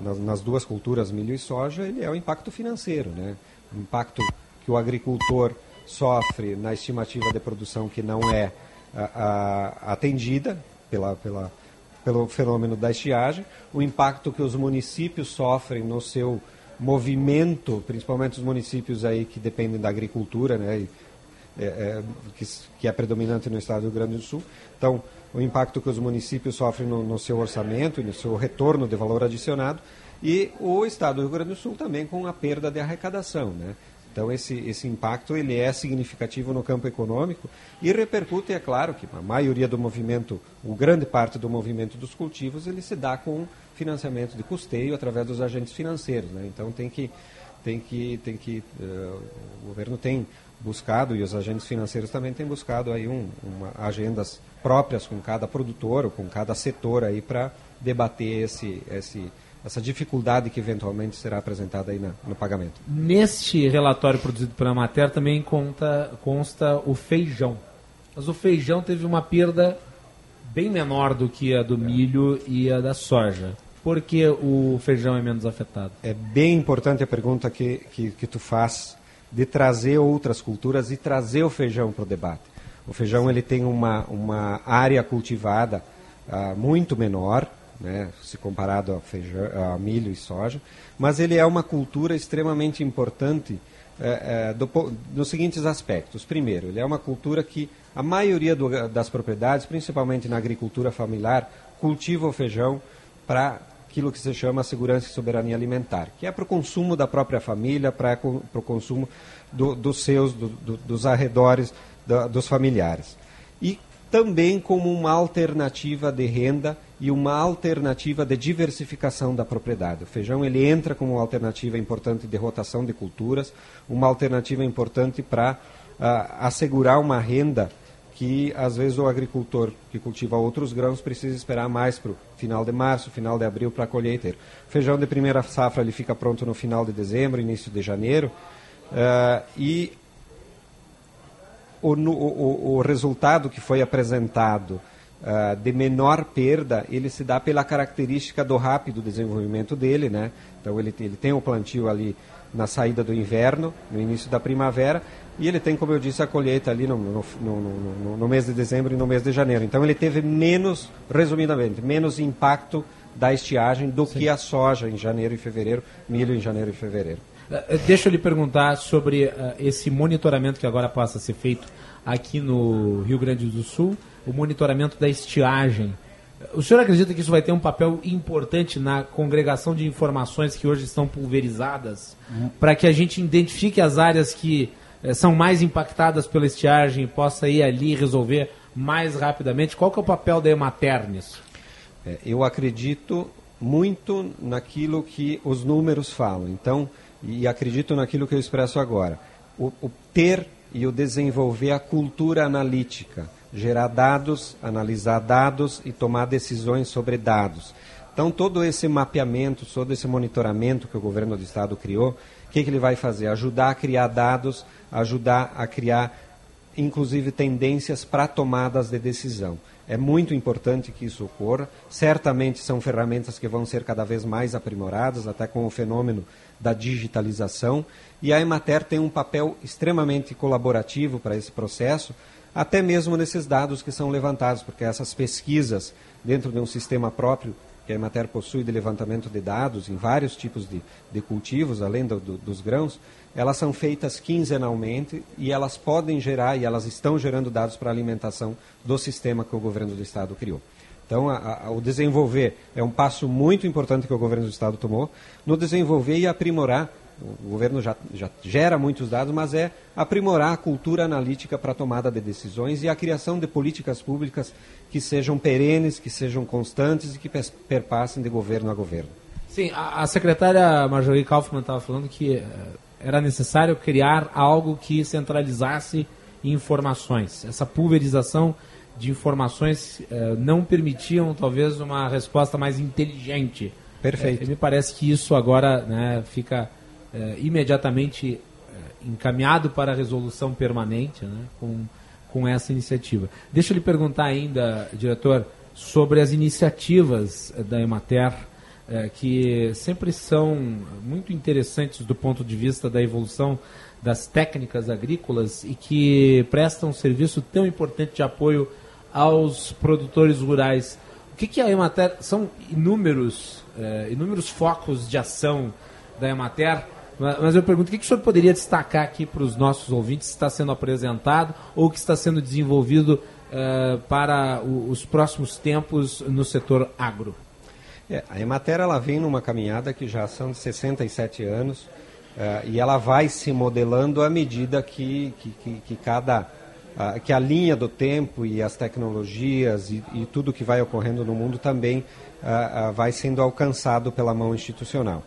nas, nas, duas culturas, milho e soja, ele é o impacto financeiro, né? O impacto que o agricultor sofre na estimativa de produção que não é a, a, atendida pela, pela, pelo fenômeno da estiagem, o impacto que os municípios sofrem no seu movimento, principalmente os municípios aí que dependem da agricultura, né, e, é, é, que, que, é predominante no estado do Rio Grande do Sul. Então, o impacto que os municípios sofrem no, no seu orçamento e no seu retorno de valor adicionado, e o estado do Rio Grande do Sul também com a perda de arrecadação, né? Então esse, esse impacto ele é significativo no campo econômico e repercute, é claro, que a maioria do movimento, o grande parte do movimento dos cultivos, ele se dá com financiamento de custeio através dos agentes financeiros. Né? Então tem que, tem que, tem que uh, o governo tem buscado e os agentes financeiros também têm buscado aí um, uma, agendas próprias com cada produtor ou com cada setor aí para debater esse, esse essa dificuldade que eventualmente será apresentada aí na, no pagamento. Neste relatório produzido pela Mater também conta, consta o feijão. Mas o feijão teve uma perda bem menor do que a do milho e a da soja. Por que o feijão é menos afetado? É bem importante a pergunta que, que, que tu faz de trazer outras culturas e trazer o feijão para o debate. O feijão ele tem uma, uma área cultivada uh, muito menor, né, se comparado a, feijão, a milho e soja, mas ele é uma cultura extremamente importante é, é, do, nos seguintes aspectos. Primeiro, ele é uma cultura que a maioria do, das propriedades, principalmente na agricultura familiar, cultiva o feijão para aquilo que se chama segurança e soberania alimentar, que é para o consumo da própria família, para o consumo do, dos seus, do, do, dos arredores, dos familiares. E também como uma alternativa de renda e uma alternativa de diversificação da propriedade. O feijão ele entra como uma alternativa importante de rotação de culturas, uma alternativa importante para uh, assegurar uma renda que às vezes o agricultor que cultiva outros grãos precisa esperar mais para o final de março, final de abril para a colheita. O feijão de primeira safra ele fica pronto no final de dezembro, início de janeiro, uh, e o, o, o resultado que foi apresentado uh, de menor perda, ele se dá pela característica do rápido desenvolvimento dele, né? Então ele, ele tem o plantio ali na saída do inverno, no início da primavera, e ele tem, como eu disse, a colheita ali no, no, no, no, mês de dezembro e no mês de janeiro. Então ele teve menos, resumidamente, menos impacto da estiagem do Sim. que a soja em janeiro e fevereiro, milho em janeiro e fevereiro. Eh, deixa eu lhe perguntar sobre uh, esse monitoramento que agora passa a ser feito aqui no Rio Grande do Sul, o monitoramento da estiagem. O senhor acredita que isso vai ter um papel importante na congregação de informações que hoje estão pulverizadas, uhum. para que a gente identifique as áreas que eh, são mais impactadas pela estiagem e possa ir ali resolver mais rapidamente? Qual que é o papel da Emater nisso? É, eu acredito muito naquilo que os números falam. Então, e acredito naquilo que eu expresso agora. O, o ter e o desenvolver a cultura analítica, gerar dados, analisar dados e tomar decisões sobre dados. Então, todo esse mapeamento, todo esse monitoramento que o governo do estado criou, o que, que ele vai fazer? Ajudar a criar dados, ajudar a criar, inclusive, tendências para tomadas de decisão. É muito importante que isso ocorra. Certamente são ferramentas que vão ser cada vez mais aprimoradas, até com o fenômeno da digitalização. E a Emater tem um papel extremamente colaborativo para esse processo, até mesmo nesses dados que são levantados, porque essas pesquisas dentro de um sistema próprio que a Emater possui de levantamento de dados em vários tipos de, de cultivos, além do, do, dos grãos, elas são feitas quinzenalmente e elas podem gerar, e elas estão gerando dados para a alimentação do sistema que o governo do Estado criou. Então, a, a, o desenvolver é um passo muito importante que o governo do Estado tomou, no desenvolver e aprimorar. O governo já, já gera muitos dados, mas é aprimorar a cultura analítica para a tomada de decisões e a criação de políticas públicas que sejam perenes, que sejam constantes e que perpassem de governo a governo. Sim, a, a secretária Marjorie Kaufmann estava falando que uh, era necessário criar algo que centralizasse informações. Essa pulverização de informações uh, não permitiam talvez uma resposta mais inteligente. Perfeito. É, me parece que isso agora né, fica uh, imediatamente encaminhado para a resolução permanente né, com, com essa iniciativa. Deixa eu lhe perguntar ainda, diretor, sobre as iniciativas da Emater que sempre são muito interessantes do ponto de vista da evolução das técnicas agrícolas e que prestam um serviço tão importante de apoio aos produtores rurais. O que, que a Emater são inúmeros, é, inúmeros focos de ação da Emater, mas eu pergunto o que, que o senhor poderia destacar aqui para os nossos ouvintes que está sendo apresentado ou que está sendo desenvolvido é, para o, os próximos tempos no setor agro? É, a Emater ela vem numa caminhada que já são de 67 anos uh, e ela vai se modelando à medida que, que, que, que cada uh, que a linha do tempo e as tecnologias e, e tudo que vai ocorrendo no mundo também uh, vai sendo alcançado pela mão institucional.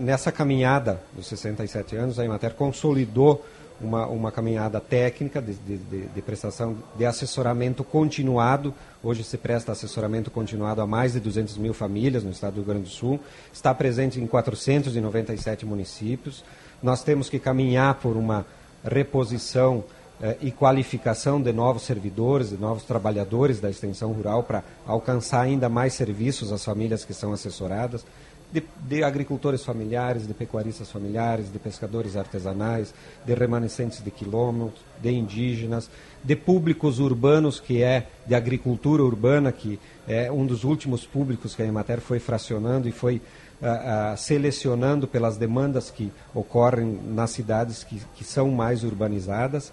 nessa caminhada dos 67 anos, a Emater consolidou uma, uma caminhada técnica de, de, de, de, prestação de assessoramento continuado. Hoje se presta assessoramento continuado a mais de 200 mil famílias no estado do Rio Grande do Sul. Está presente em 497 municípios. Nós temos que caminhar por uma reposição eh, e qualificação de novos servidores, de novos trabalhadores da extensão rural para alcançar ainda mais serviços às famílias que são assessoradas de, de, agricultores familiares, de pecuaristas familiares, de pescadores artesanais, de remanescentes de quilômetros, de indígenas, de públicos urbanos, que é de agricultura urbana, que é um dos últimos públicos que a Emater foi fracionando e foi uh, uh, selecionando pelas demandas que ocorrem nas cidades que, que são mais urbanizadas.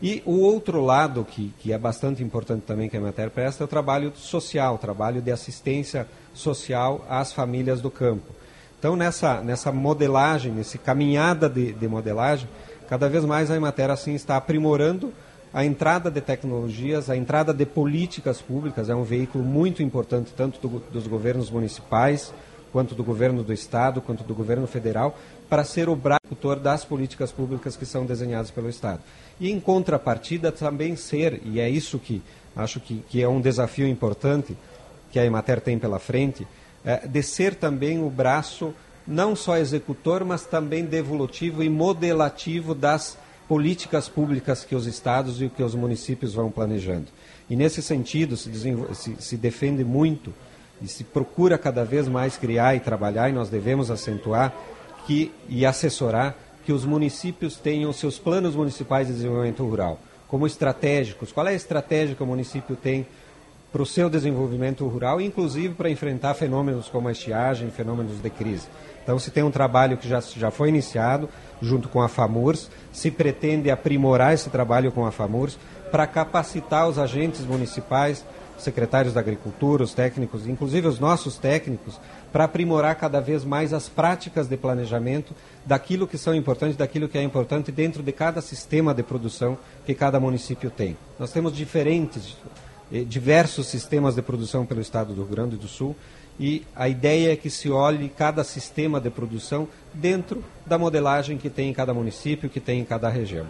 E o outro lado, que, que é bastante importante também que a Emater presta, é o trabalho social, o trabalho de assistência social às famílias do campo. Então, nessa, nessa modelagem, nessa caminhada de, de modelagem, cada vez mais a Emater assim, está aprimorando a entrada de tecnologias, a entrada de políticas públicas, é um veículo muito importante, tanto do, dos governos municipais, quanto do governo do Estado, quanto do governo federal, para ser o braço das políticas públicas que são desenhadas pelo Estado. E, em contrapartida, também ser, e é isso que acho que, que é um desafio importante, que a Emater tem pela frente, é, de ser também o braço não só executor, mas também devolutivo e modelativo das políticas públicas que os estados e que os municípios vão planejando. E nesse sentido se, se, se defende muito e se procura cada vez mais criar e trabalhar, e nós devemos acentuar que, e assessorar que os municípios tenham seus planos municipais de desenvolvimento rural como estratégicos. Qual é a estratégia que o município tem para o seu desenvolvimento rural, inclusive para enfrentar fenômenos como a estiagem, fenômenos de crise. Então, se tem um trabalho que já, já foi iniciado junto com a FAMURS, se pretende aprimorar esse trabalho com a FAMURS para capacitar os agentes municipais, secretários da Agricultura, os técnicos, inclusive os nossos técnicos, para aprimorar cada vez mais as práticas de planejamento daquilo que são importantes, daquilo que é importante dentro de cada sistema de produção que cada município tem. Nós temos diferentes eh, diversos sistemas de produção pelo estado do Rio Grande do Sul e a ideia é que se olhe cada sistema de produção dentro da modelagem que tem em cada município, que tem em cada região.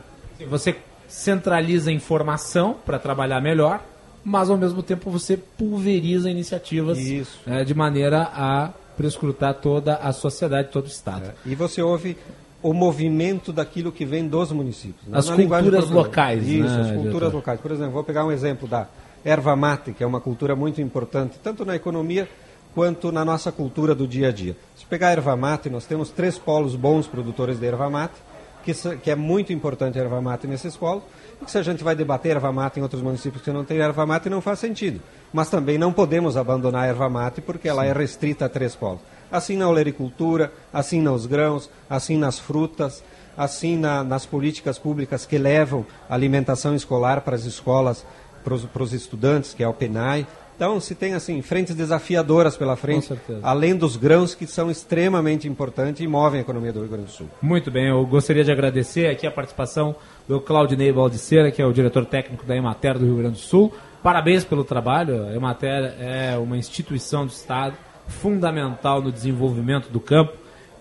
Você centraliza informação para trabalhar melhor, mas ao mesmo tempo você pulveriza iniciativas é, de maneira a prescrutar toda a sociedade, todo o Estado. É. E você ouve o movimento daquilo que vem dos municípios. Né? As culturas locais. Isso, né, as culturas locais. Por exemplo, vou pegar um exemplo da erva mate, que é uma cultura muito importante, tanto na economia quanto na nossa cultura do dia a dia. Se pegar a erva mate, nós temos três polos bons produtores de erva mate, que, que é muito importante a erva mate nesses polos, e que se a gente vai debater erva mate em outros municípios que não tem erva mate, não faz sentido. Mas também não podemos abandonar a erva mate porque ela Sim. é restrita a três polos. Assim na olericultura, assim nos grãos, assim nas frutas, assim na, nas políticas públicas que levam alimentação escolar para as escolas para os estudantes, que é o PENAI. Então, se tem assim frentes desafiadoras pela frente, além dos grãos que são extremamente importantes e movem a economia do Rio Grande do Sul. Muito bem, eu gostaria de agradecer aqui a participação do Claudinei Baldiceira, que é o diretor técnico da Emater do Rio Grande do Sul. Parabéns pelo trabalho. A Emater é uma instituição do Estado fundamental no desenvolvimento do campo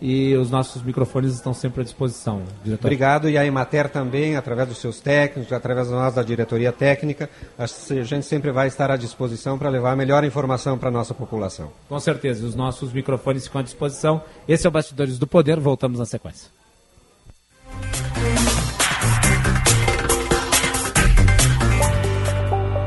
e os nossos microfones estão sempre à disposição. Diretor. Obrigado, e a Emater também, através dos seus técnicos, através de nós da diretoria técnica, a gente sempre vai estar à disposição para levar a melhor informação para a nossa população. Com certeza, os nossos microfones ficam à disposição. Esse é o Bastidores do Poder, voltamos na sequência.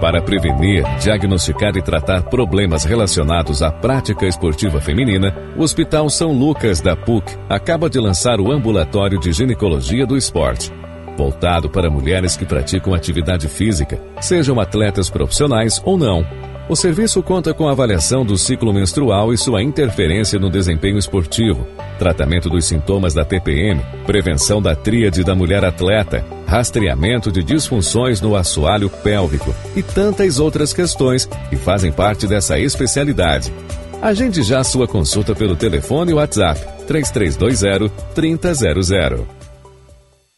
Para prevenir, diagnosticar e tratar problemas relacionados à prática esportiva feminina, o Hospital São Lucas da PUC acaba de lançar o Ambulatório de Ginecologia do Esporte. Voltado para mulheres que praticam atividade física, sejam atletas profissionais ou não. O serviço conta com avaliação do ciclo menstrual e sua interferência no desempenho esportivo, tratamento dos sintomas da TPM, prevenção da tríade da mulher atleta, rastreamento de disfunções no assoalho pélvico e tantas outras questões que fazem parte dessa especialidade. Agende já sua consulta pelo telefone WhatsApp 3320 3000.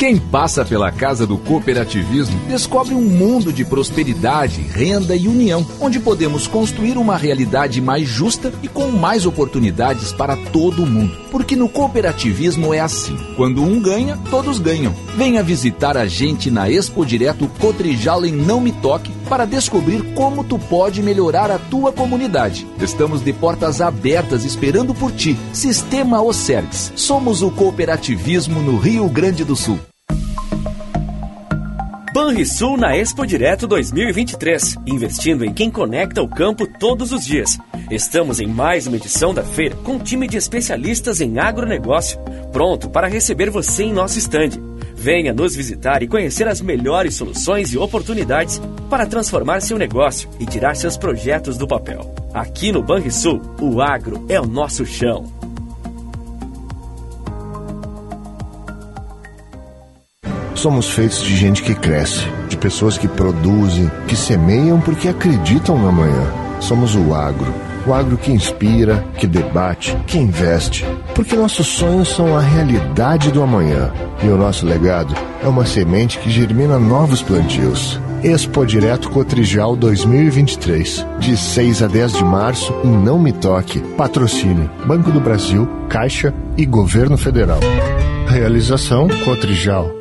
Quem passa pela casa do cooperativismo descobre um mundo de prosperidade, renda e união, onde podemos construir uma realidade mais justa e com mais oportunidades para todo mundo. Porque no cooperativismo é assim: quando um ganha, todos ganham. Venha visitar a gente na Expo Direto Cotrijal em Não Me Toque para descobrir como tu pode melhorar a tua comunidade. Estamos de portas abertas esperando por ti. Sistema Ocergs. Somos o cooperativismo no Rio Grande do Sul. Banrisul na Expo Direto 2023, investindo em quem conecta o campo todos os dias. Estamos em mais uma edição da feira com um time de especialistas em agronegócio, pronto para receber você em nosso estande. Venha nos visitar e conhecer as melhores soluções e oportunidades para transformar seu negócio e tirar seus projetos do papel. Aqui no Banrisul, o agro é o nosso chão. Somos feitos de gente que cresce, de pessoas que produzem, que semeiam porque acreditam no amanhã. Somos o agro. O agro que inspira, que debate, que investe. Porque nossos sonhos são a realidade do amanhã. E o nosso legado é uma semente que germina novos plantios. Expo Direto Cotrijal 2023. De 6 a 10 de março em Não Me Toque. Patrocínio Banco do Brasil, Caixa e Governo Federal. Realização Cotrijal.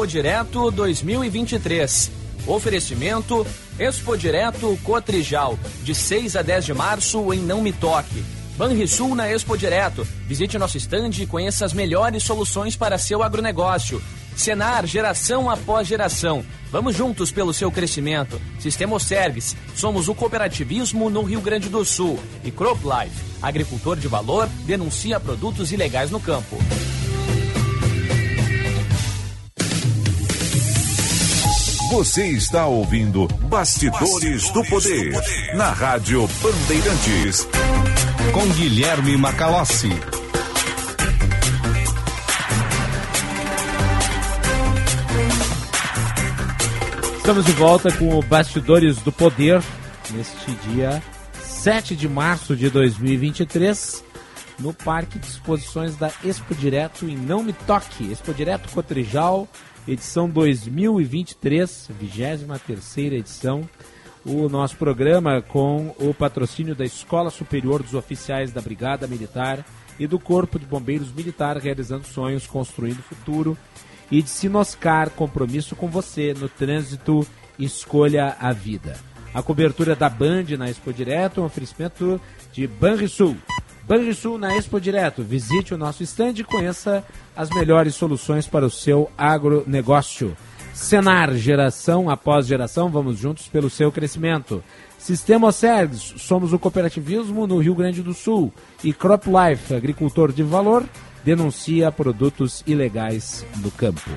Expo Direto 2023. Oferecimento Expo Direto Cotrijal, de 6 a 10 de março em Não Me Toque. Banrisul na Expo Direto. Visite nosso estande e conheça as melhores soluções para seu agronegócio. Senar, geração após geração. Vamos juntos pelo seu crescimento. Sistema Service. Somos o cooperativismo no Rio Grande do Sul. E Crop Life. Agricultor de valor denuncia produtos ilegais no campo. Você está ouvindo Bastidores, do, Poder, na Rádio Bandeirantes. Com Guilherme Macalossi. Estamos de volta com o Bastidores do Poder neste dia 7 de março de 2023 no Parque de Exposições da Expo Direto em Não Me Toque. Expo Direto Cotrijal, edição 2023, 23 edição. O nosso programa com o patrocínio da Escola Superior dos Oficiais da Brigada Militar e do Corpo de Bombeiros Militar, realizando sonhos, construindo futuro. E de Sinoscar, compromisso com você no trânsito, escolha a vida. A cobertura da Band na Expo Direto, um oferecimento de Banrisul. Banrisul na Expo Direto. Visite o nosso stand e conheça as melhores soluções para o seu agronegócio. Senar, geração após geração, vamos juntos pelo seu crescimento. Sistema Sergs, somos o cooperativismo no Rio Grande do Sul. E Crop Life, agricultor de valor, denuncia produtos ilegais no campo.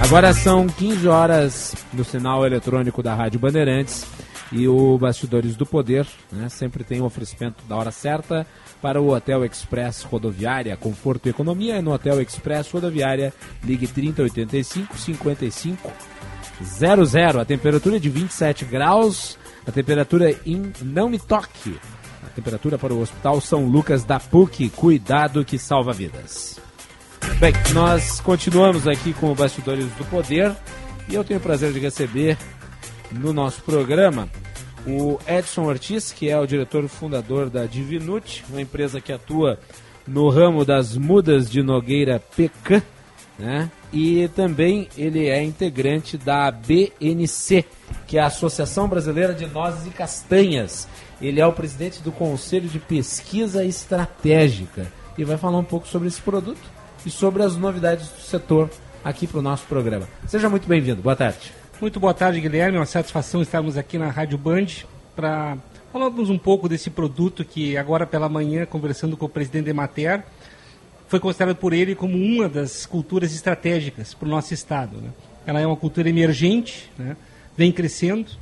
Agora são 15 horas no sinal eletrônico da Rádio Bandeirantes e o Bastidores do Poder né, sempre tem um oferecimento da hora certa para o Hotel Express Rodoviária, conforto e economia. No Hotel Express Rodoviária, ligue 3085 55 00. A temperatura é de 27 graus. A temperatura em Não Me Toque. A temperatura para o Hospital São Lucas da PUC. Cuidado que salva vidas. Bem, nós continuamos aqui com o Bastidores do Poder e eu tenho o prazer de receber no nosso programa o Edson Ortiz, que é o diretor fundador da Divinute, uma empresa que atua no ramo das mudas de Nogueira PK, né? E também ele é integrante da BNC, que é a Associação Brasileira de Nozes e Castanhas. Ele é o presidente do Conselho de Pesquisa Estratégica e vai falar um pouco sobre esse produto e sobre as novidades do setor aqui para o nosso programa. Seja muito bem-vindo. Boa tarde. Muito boa tarde, Guilherme. É uma satisfação estarmos aqui na Rádio Band para falarmos um pouco desse produto que agora pela manhã, conversando com o presidente Emater, foi considerado por ele como uma das culturas estratégicas para o nosso estado. Né? Ela é uma cultura emergente, né? vem crescendo,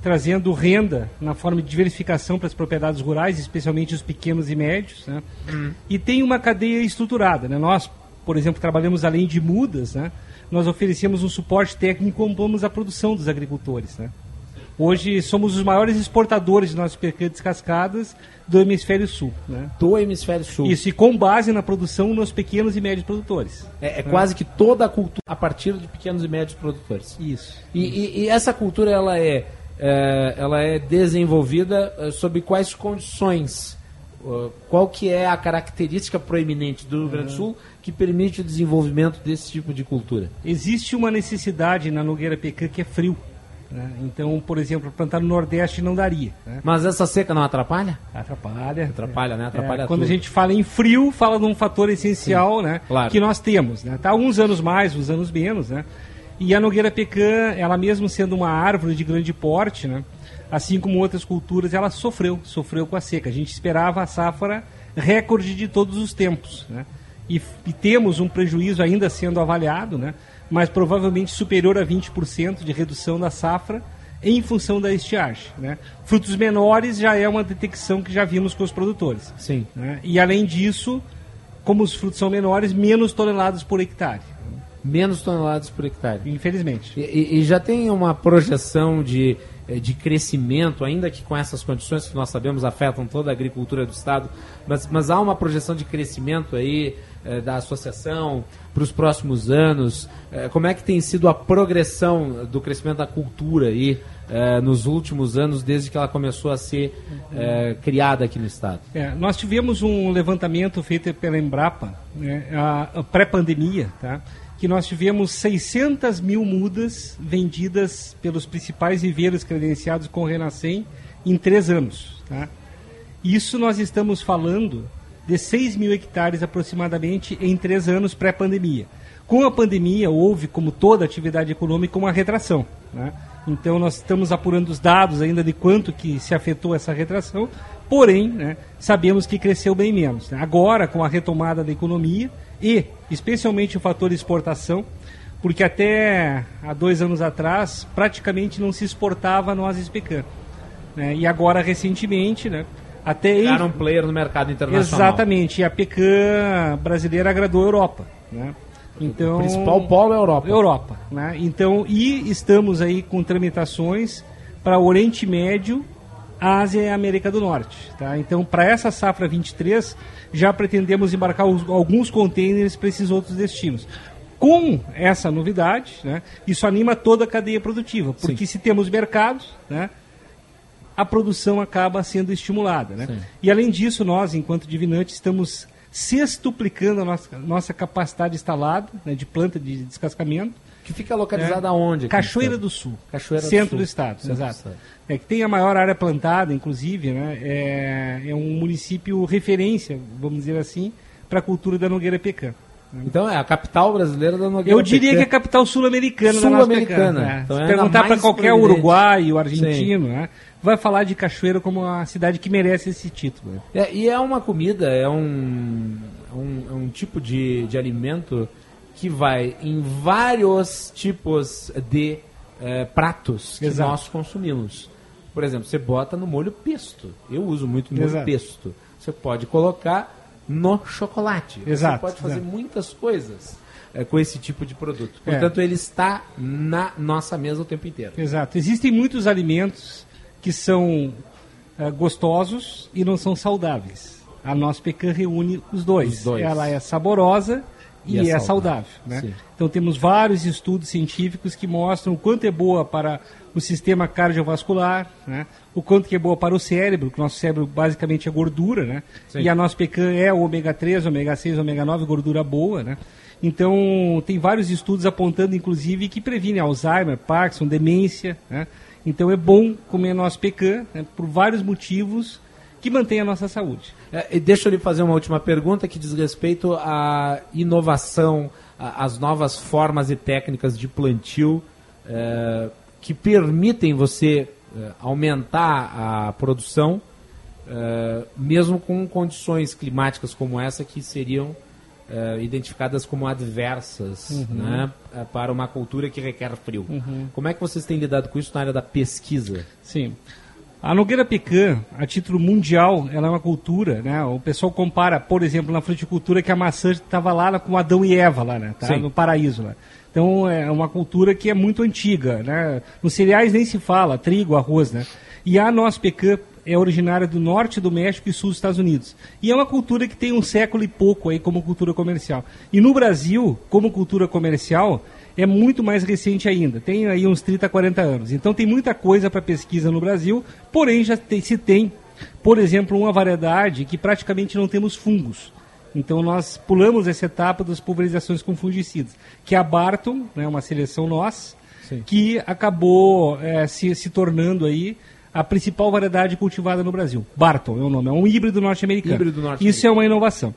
trazendo renda na forma de diversificação para as propriedades rurais, especialmente os pequenos e médios, né? Hum. e tem uma cadeia estruturada. Né? Nós, por exemplo, trabalhamos além de mudas, né? Nós oferecemos um suporte técnico e compramos a produção dos agricultores. Né? Hoje somos os maiores exportadores de nossas pequenas descascadas do hemisfério sul. Né? Do hemisfério sul. Isso, e com base na produção nos pequenos e médios produtores. É, é né? quase que toda a cultura a partir de pequenos e médios produtores. Isso. E, isso. e, e essa cultura ela é, é, ela é desenvolvida é, sob quais condições? Qual que é a característica proeminente do Rio Grande do Sul que permite o desenvolvimento desse tipo de cultura? Existe uma necessidade na Nogueira Pecan que é frio. Né? Então, por exemplo, plantar no Nordeste não daria. Né? Mas essa seca não atrapalha? Atrapalha. Atrapalha, né? Atrapalha é, Quando a gente fala em frio, fala de um fator essencial né? Claro. que nós temos. Né? Tá uns anos mais, uns anos menos. Né? E a Nogueira Pecan, ela mesmo sendo uma árvore de grande porte, né? Assim como outras culturas, ela sofreu, sofreu com a seca. A gente esperava a safra recorde de todos os tempos. Né? e, e, temos um prejuízo ainda sendo avaliado, né? mas provavelmente superior a 20% de redução da safra em função da estiagem. Né? Frutos menores já é uma detecção que já vimos com os produtores. Sim. Né? E além disso, como os frutos são menores, menos toneladas por hectare. Menos toneladas por hectare. Infelizmente. E, e já tem uma projeção de de crescimento, ainda que com essas condições que nós sabemos afetam toda a agricultura do Estado, mas, mas há uma projeção de crescimento aí eh, da associação para os próximos anos. Eh, como é que tem sido a progressão do crescimento da cultura aí eh, nos últimos anos, desde que ela começou a ser eh, criada aqui no Estado? É, nós tivemos um levantamento feito pela Embrapa, né, a, a pré-pandemia, tá? Que nós tivemos 600 mil mudas vendidas pelos principais viveiros credenciados com o Renascem em três anos. Tá? Isso nós estamos falando de 6 mil hectares aproximadamente em três anos pré-pandemia. Com a pandemia, houve, como toda atividade econômica, uma retração. Né? Então, nós estamos apurando os dados ainda de quanto que se afetou essa retração, porém, né, sabemos que cresceu bem menos. Né? Agora, com a retomada da economia e, especialmente, o fator exportação, porque até há dois anos atrás, praticamente não se exportava nozes pecan. Né? E agora, recentemente, né, até Era um player no mercado internacional. Exatamente, e a Pecan brasileira agradou a Europa, né? Então, o principal polo é a Europa. Europa, né? Então, e estamos aí com tramitações para o Oriente Médio, Ásia e América do Norte, tá? Então, para essa safra 23, já pretendemos embarcar os, alguns contêineres para esses outros destinos. Com essa novidade, né, isso anima toda a cadeia produtiva, porque Sim. se temos mercados, né, a produção acaba sendo estimulada. Né? E além disso, nós, enquanto Divinante, estamos sextuplicando a nossa, nossa capacidade instalada né, de planta de descascamento. Que fica localizada onde? aqui Cachoeira do Sul. Cachoeira do centro Sul. do estado, Centro do exato. estado. É que tem a maior área plantada, inclusive, né? É, é um município referência, vamos dizer assim, para a cultura da Nogueira Pecan. Então é a capital brasileira da Nogueira Eu diria Pecan. que é a capital sul-americana da nossa Sul-americana. né? Então Se é perguntar para qualquer proeminente. uruguaio, argentino, né? vai falar de Cachoeira como a cidade que merece esse título. né? É, e é uma comida, é um, é um, é um tipo de, de alimento que vai em vários tipos de eh, pratos que Exato. nós consumimos. Por exemplo, você bota no molho pesto. Eu uso muito molho Exato. pesto. Você pode colocar no chocolate. Exato, Você pode fazer exato. muitas coisas eh, com esse tipo de produto. É. Portanto, ele está na nossa mesa o tempo inteiro. Exato. Existem muitos alimentos que são eh, gostosos e não são saudáveis. A nossa pecan reúne os dois. Os dois. Ela é saborosa e, E é é, saudável. saudável. né? Então temos vários estudos científicos que mostram o quanto é boa para o sistema cardiovascular, né? o quanto que é boa para o cérebro, que o nosso cérebro basicamente é gordura, né? Sim. E a nossa pecan é o ômega 3, ômega 6, ômega 9, gordura boa, né? Então, tem vários estudos apontando, inclusive, que previne Alzheimer, Parkinson, demência, né? Então, é bom comer nosso pecan, né? por vários motivos que mantém a nossa saúde. É, e deixa eu lhe fazer uma última pergunta que diz respeito à inovação, às novas formas e técnicas de plantio eh, que permitem você eh, aumentar a produção, eh, mesmo com condições climáticas como essa que seriam eh, identificadas como adversas Uhum. né, para uma cultura que requer frio. Uhum. Como é que vocês têm lidado com isso na área da pesquisa? Sim. A Nogueira Pecan, a título mundial, ela é uma cultura, né? O pessoal compara, por exemplo, na fruticultura que a maçã estava lá com Adão e Eva lá, né? Tá? Sim. No paraíso lá. Então é uma cultura que é muito antiga, né? Nos cereais nem se fala, trigo, arroz, né? E a nossa pecan é originária do norte do México e sul dos Estados Unidos. E é uma cultura que tem um século e pouco aí como cultura comercial. E no Brasil, como cultura comercial, é muito mais recente ainda. Tem aí uns 30, 40 anos. Então tem muita coisa para pesquisa no Brasil, porém já tem- se tem, por exemplo, uma variedade que praticamente não temos fungos. Então nós pulamos essa etapa das pulverizações com fungicidas, que é a Barton, né, uma seleção nossa, que acabou eh, se, se tornando aí a principal variedade cultivada no Brasil. Barton é o nome, é um híbrido norte-americano. Híbrido norte-americano. Isso é uma inovação.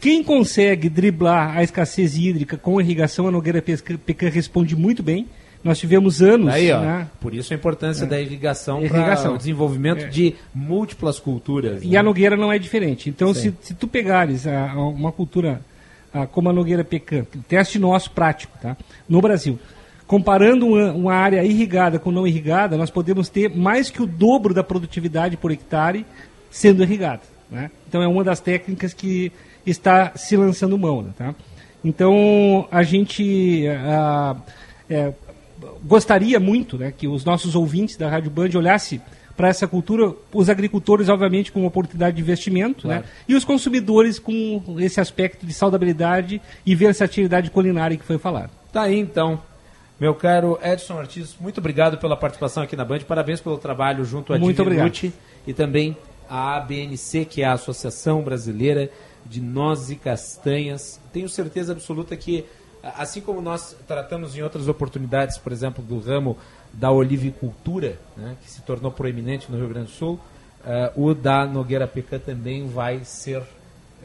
Quem consegue driblar a escassez hídrica com irrigação, a Nogueira Pecan responde muito bem. Nós tivemos anos. Aí, ó, né, por isso a importância da irrigação, para o desenvolvimento É. de múltiplas culturas. E a Nogueira não é diferente. Então, Sim. se, se tu pegares a- a uma cultura a, como a Nogueira Pecan, teste nosso prático, tá? No Brasil, comparando uma, uma área irrigada com não irrigada, nós podemos ter mais que o dobro da produtividade por hectare sendo irrigada. Né? Então, é uma das técnicas que está se lançando mão. né, Tá? Então, a gente ah, é, gostaria muito né, que os nossos ouvintes da Rádio Band olhassem para essa cultura, os agricultores, obviamente, com oportunidade de investimento, Claro. né, e os consumidores com esse aspecto de saudabilidade e versatilidade culinária que foi falado. Tá aí então. Meu caro Edson Ortiz, muito obrigado pela participação aqui na Band. Parabéns pelo trabalho junto à Muito e também à ABNC, que é a Associação Brasileira de Nozes e Castanhas. Tenho certeza absoluta que, assim como nós tratamos em outras oportunidades, por exemplo, do ramo da olivicultura, né, que se tornou proeminente no Rio Grande do Sul, eh, o da Nogueira Pecan também vai ser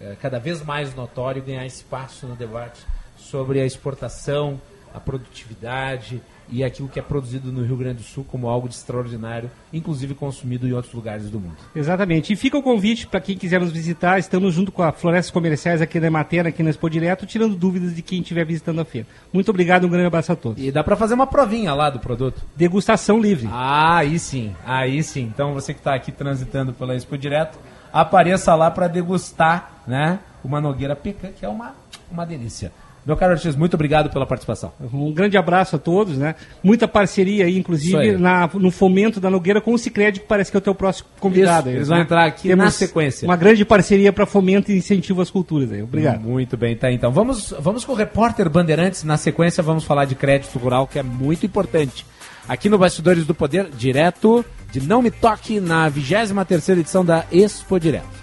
eh, cada vez mais notório ganhar espaço no debate sobre a exportação, a produtividade e aquilo que é produzido no Rio Grande do Sul como algo de extraordinário, inclusive consumido em outros lugares do mundo. Exatamente. E fica o convite para quem quiser nos visitar. Estamos junto com a Florestas Comerciais aqui na Materna, aqui na Expo Direto, tirando dúvidas de quem estiver visitando a feira. Muito obrigado, um grande abraço a todos. E dá para fazer uma provinha lá do produto. Degustação livre. Ah, aí sim, aí sim. Então você que está aqui transitando pela Expo Direto, apareça lá para degustar, né, uma nogueira pecan, que é uma, uma delícia. Meu caro Ortiz, muito obrigado pela participação. Um grande abraço a todos, né? Muita parceria aí, inclusive, aí. na, no fomento da Nogueira com o Cicred, que parece que é o teu próximo convidado. Isso, aí, eles né? vão entrar aqui Temos na sequência. Uma grande parceria para fomento e incentivo às culturas aí. Obrigado. Muito bem, tá então. Vamos, vamos com o repórter Bandeirantes. Na sequência, vamos falar de crédito rural, que é muito importante. Aqui no Bastidores do Poder, direto de Não Me Toque na 23 edição da Expo Direto.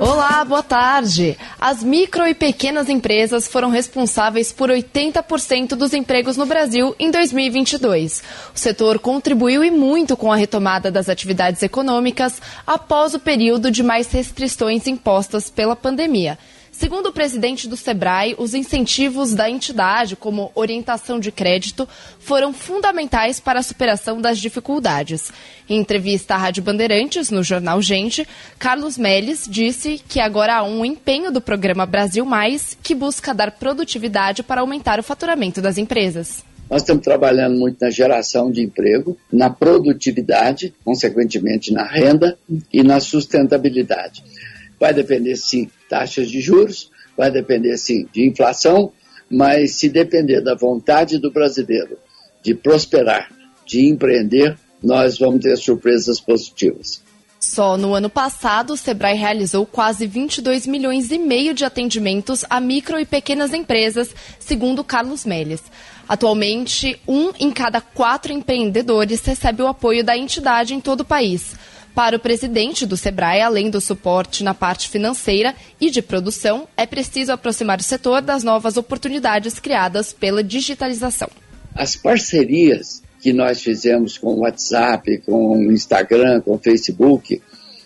Olá, boa tarde. As micro e pequenas empresas foram responsáveis por 80% dos empregos no Brasil em 2022. O setor contribuiu e muito com a retomada das atividades econômicas após o período de mais restrições impostas pela pandemia. Segundo o presidente do Sebrae, os incentivos da entidade, como orientação de crédito, foram fundamentais para a superação das dificuldades. Em entrevista à Rádio Bandeirantes, no jornal Gente, Carlos Melles disse que agora há um empenho do programa Brasil Mais, que busca dar produtividade para aumentar o faturamento das empresas. Nós estamos trabalhando muito na geração de emprego, na produtividade, consequentemente na renda e na sustentabilidade. Vai depender, sim, taxas de juros, vai depender, sim, de inflação, mas se depender da vontade do brasileiro de prosperar, de empreender, nós vamos ter surpresas positivas. Só no ano passado, o Sebrae realizou quase 22 milhões e meio de atendimentos a micro e pequenas empresas, segundo Carlos Melles. Atualmente, um em cada quatro empreendedores recebe o apoio da entidade em todo o país. Para o presidente do Sebrae, além do suporte na parte financeira e de produção, é preciso aproximar o setor das novas oportunidades criadas pela digitalização. As parcerias que nós fizemos com o WhatsApp, com o Instagram, com o Facebook,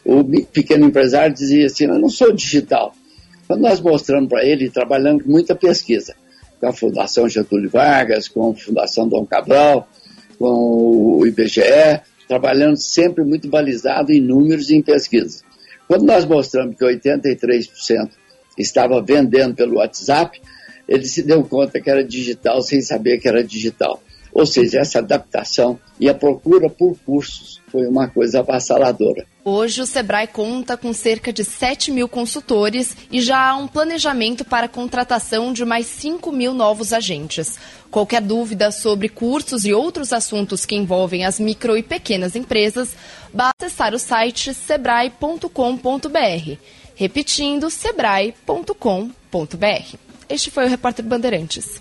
o pequeno empresário dizia assim: Eu não sou digital. Quando nós mostramos para ele, trabalhando com muita pesquisa, com a Fundação Getúlio Vargas, com a Fundação Dom Cabral, com o IBGE, trabalhando sempre muito balizado em números e em pesquisa. Quando nós mostramos que 83% estava vendendo pelo WhatsApp, ele se deu conta que era digital sem saber que era digital. Ou seja, essa adaptação e a procura por cursos foi uma coisa avassaladora. Hoje, o Sebrae conta com cerca de 7 mil consultores e já há um planejamento para a contratação de mais 5 mil novos agentes. Qualquer dúvida sobre cursos e outros assuntos que envolvem as micro e pequenas empresas, basta acessar o site sebrae.com.br. Repetindo, sebrae.com.br. Este foi o Repórter Bandeirantes.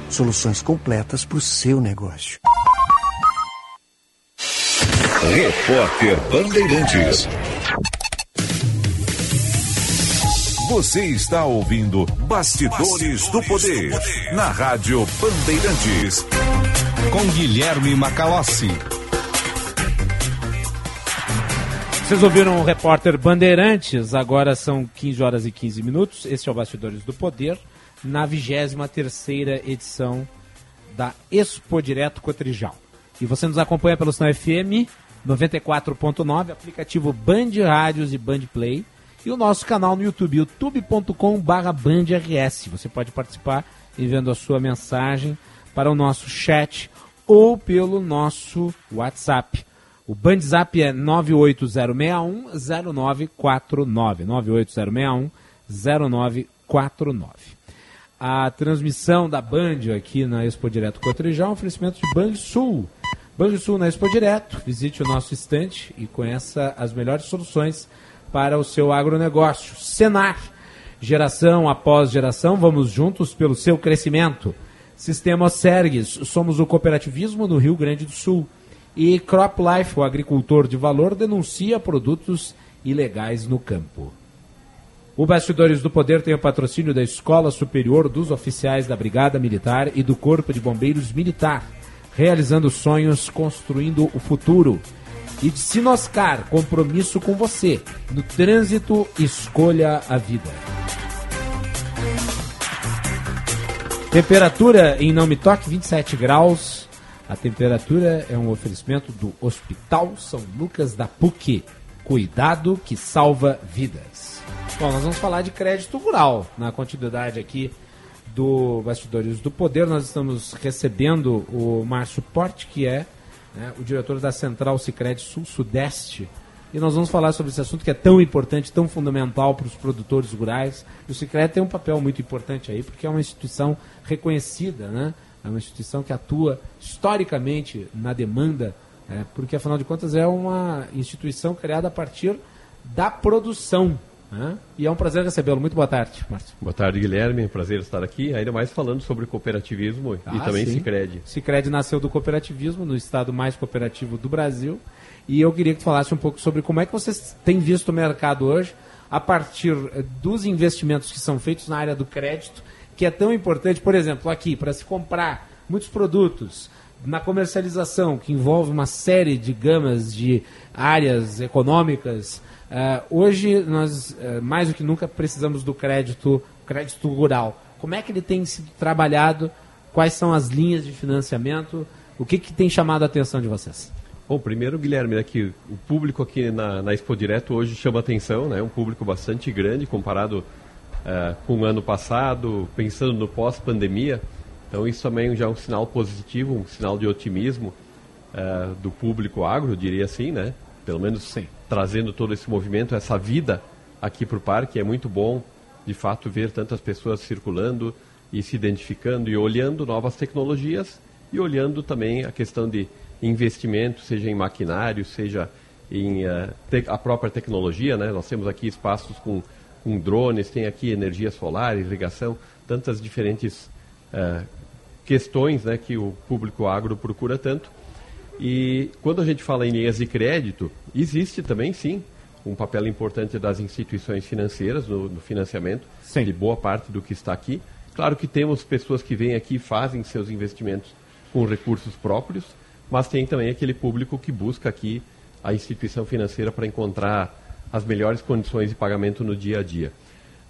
Soluções completas para o seu negócio. Repórter Bandeirantes. Você está ouvindo Bastidores do Poder na Rádio Bandeirantes. Com Guilherme Macalossi. Vocês ouviram o repórter Bandeirantes, agora são 15 horas e 15 minutos. Este é o Bastidores do Poder, na 23 edição da Expo Direto Cotrijal. E você nos acompanha pelo Sinal FM 94.9, aplicativo Band Rádios e Band Play e o nosso canal no YouTube, youtube.com/bandrs. Você pode participar enviando a sua mensagem para o nosso chat ou pelo nosso WhatsApp. O Bandzap é 980610949, 980610949. A transmissão da Band aqui na Expo Direto Cotrijal é um oferecimento de Banrisul. Banrisul na Expo Direto, visite o nosso estante e conheça as melhores soluções para o seu agronegócio. Senar, geração após geração, vamos juntos pelo seu crescimento. Sistema Sergues, somos o cooperativismo no Rio Grande do Sul. E Crop Life, o agricultor de valor, denuncia produtos ilegais no campo. O Bastidores do Poder tem o patrocínio da Escola Superior dos Oficiais da Brigada Militar e do Corpo de Bombeiros Militar, realizando sonhos, construindo o futuro. E de Sinoscar, compromisso com você. No trânsito, escolha a vida. Temperatura em Não Me Toque, 27 graus. A temperatura é um oferecimento do Hospital São Lucas da PUC. Cuidado que salva vidas. Bom, nós vamos falar de crédito rural na continuidade aqui do Bastidores do Poder. Nós estamos recebendo o Márcio Porte, que é né, o diretor da Central Sicredi Sul-Sudeste. E nós vamos falar sobre esse assunto que é tão importante, tão fundamental para os produtores rurais. O Sicredi tem um papel muito importante aí, porque é uma instituição reconhecida, né? É uma instituição que atua historicamente na demanda, né, porque afinal de contas é uma instituição criada a partir da produção né? E é um prazer recebê-lo. Muito boa tarde, Márcio. Boa tarde, Guilherme. Prazer estar aqui, ainda mais falando sobre cooperativismo ah, e também sim. Cicred. Cicred nasceu do cooperativismo, no estado mais cooperativo do Brasil. E eu queria que tu falasse um pouco sobre como é que vocês têm visto o mercado hoje a partir eh, dos investimentos que são feitos na área do crédito, que é tão importante, por exemplo, aqui, para se comprar muitos produtos, na comercialização, que envolve uma série de gamas de áreas econômicas, Uh, hoje, nós, uh, mais do que nunca, precisamos do crédito, crédito rural. Como é que ele tem sido trabalhado? Quais são as linhas de financiamento? O que, que tem chamado a atenção de vocês? Bom, primeiro, Guilherme, né, que o público aqui na, na Expo Direto hoje chama atenção, né, um público bastante grande comparado uh, com o ano passado, pensando no pós-pandemia. Então, isso também já é um sinal positivo, um sinal de otimismo do público agro, diria assim, né? Pelo menos Sim trazendo todo esse movimento, essa vida aqui para o parque. É muito bom, de fato, ver tantas pessoas circulando e se identificando e olhando novas tecnologias e olhando também a questão de investimento, seja em maquinário, seja em uh, a própria tecnologia. Né? Nós temos aqui espaços com, com drones, tem aqui energia solar, irrigação, tantas diferentes uh, questões né, que o público agro procura tanto. E quando a gente fala em linhas de crédito, existe também, sim, um papel importante das instituições financeiras no, no financiamento sim. de boa parte do que está aqui. Claro que temos pessoas que vêm aqui e fazem seus investimentos com recursos próprios, mas tem também aquele público que busca aqui a instituição financeira para encontrar as melhores condições de pagamento no dia a dia.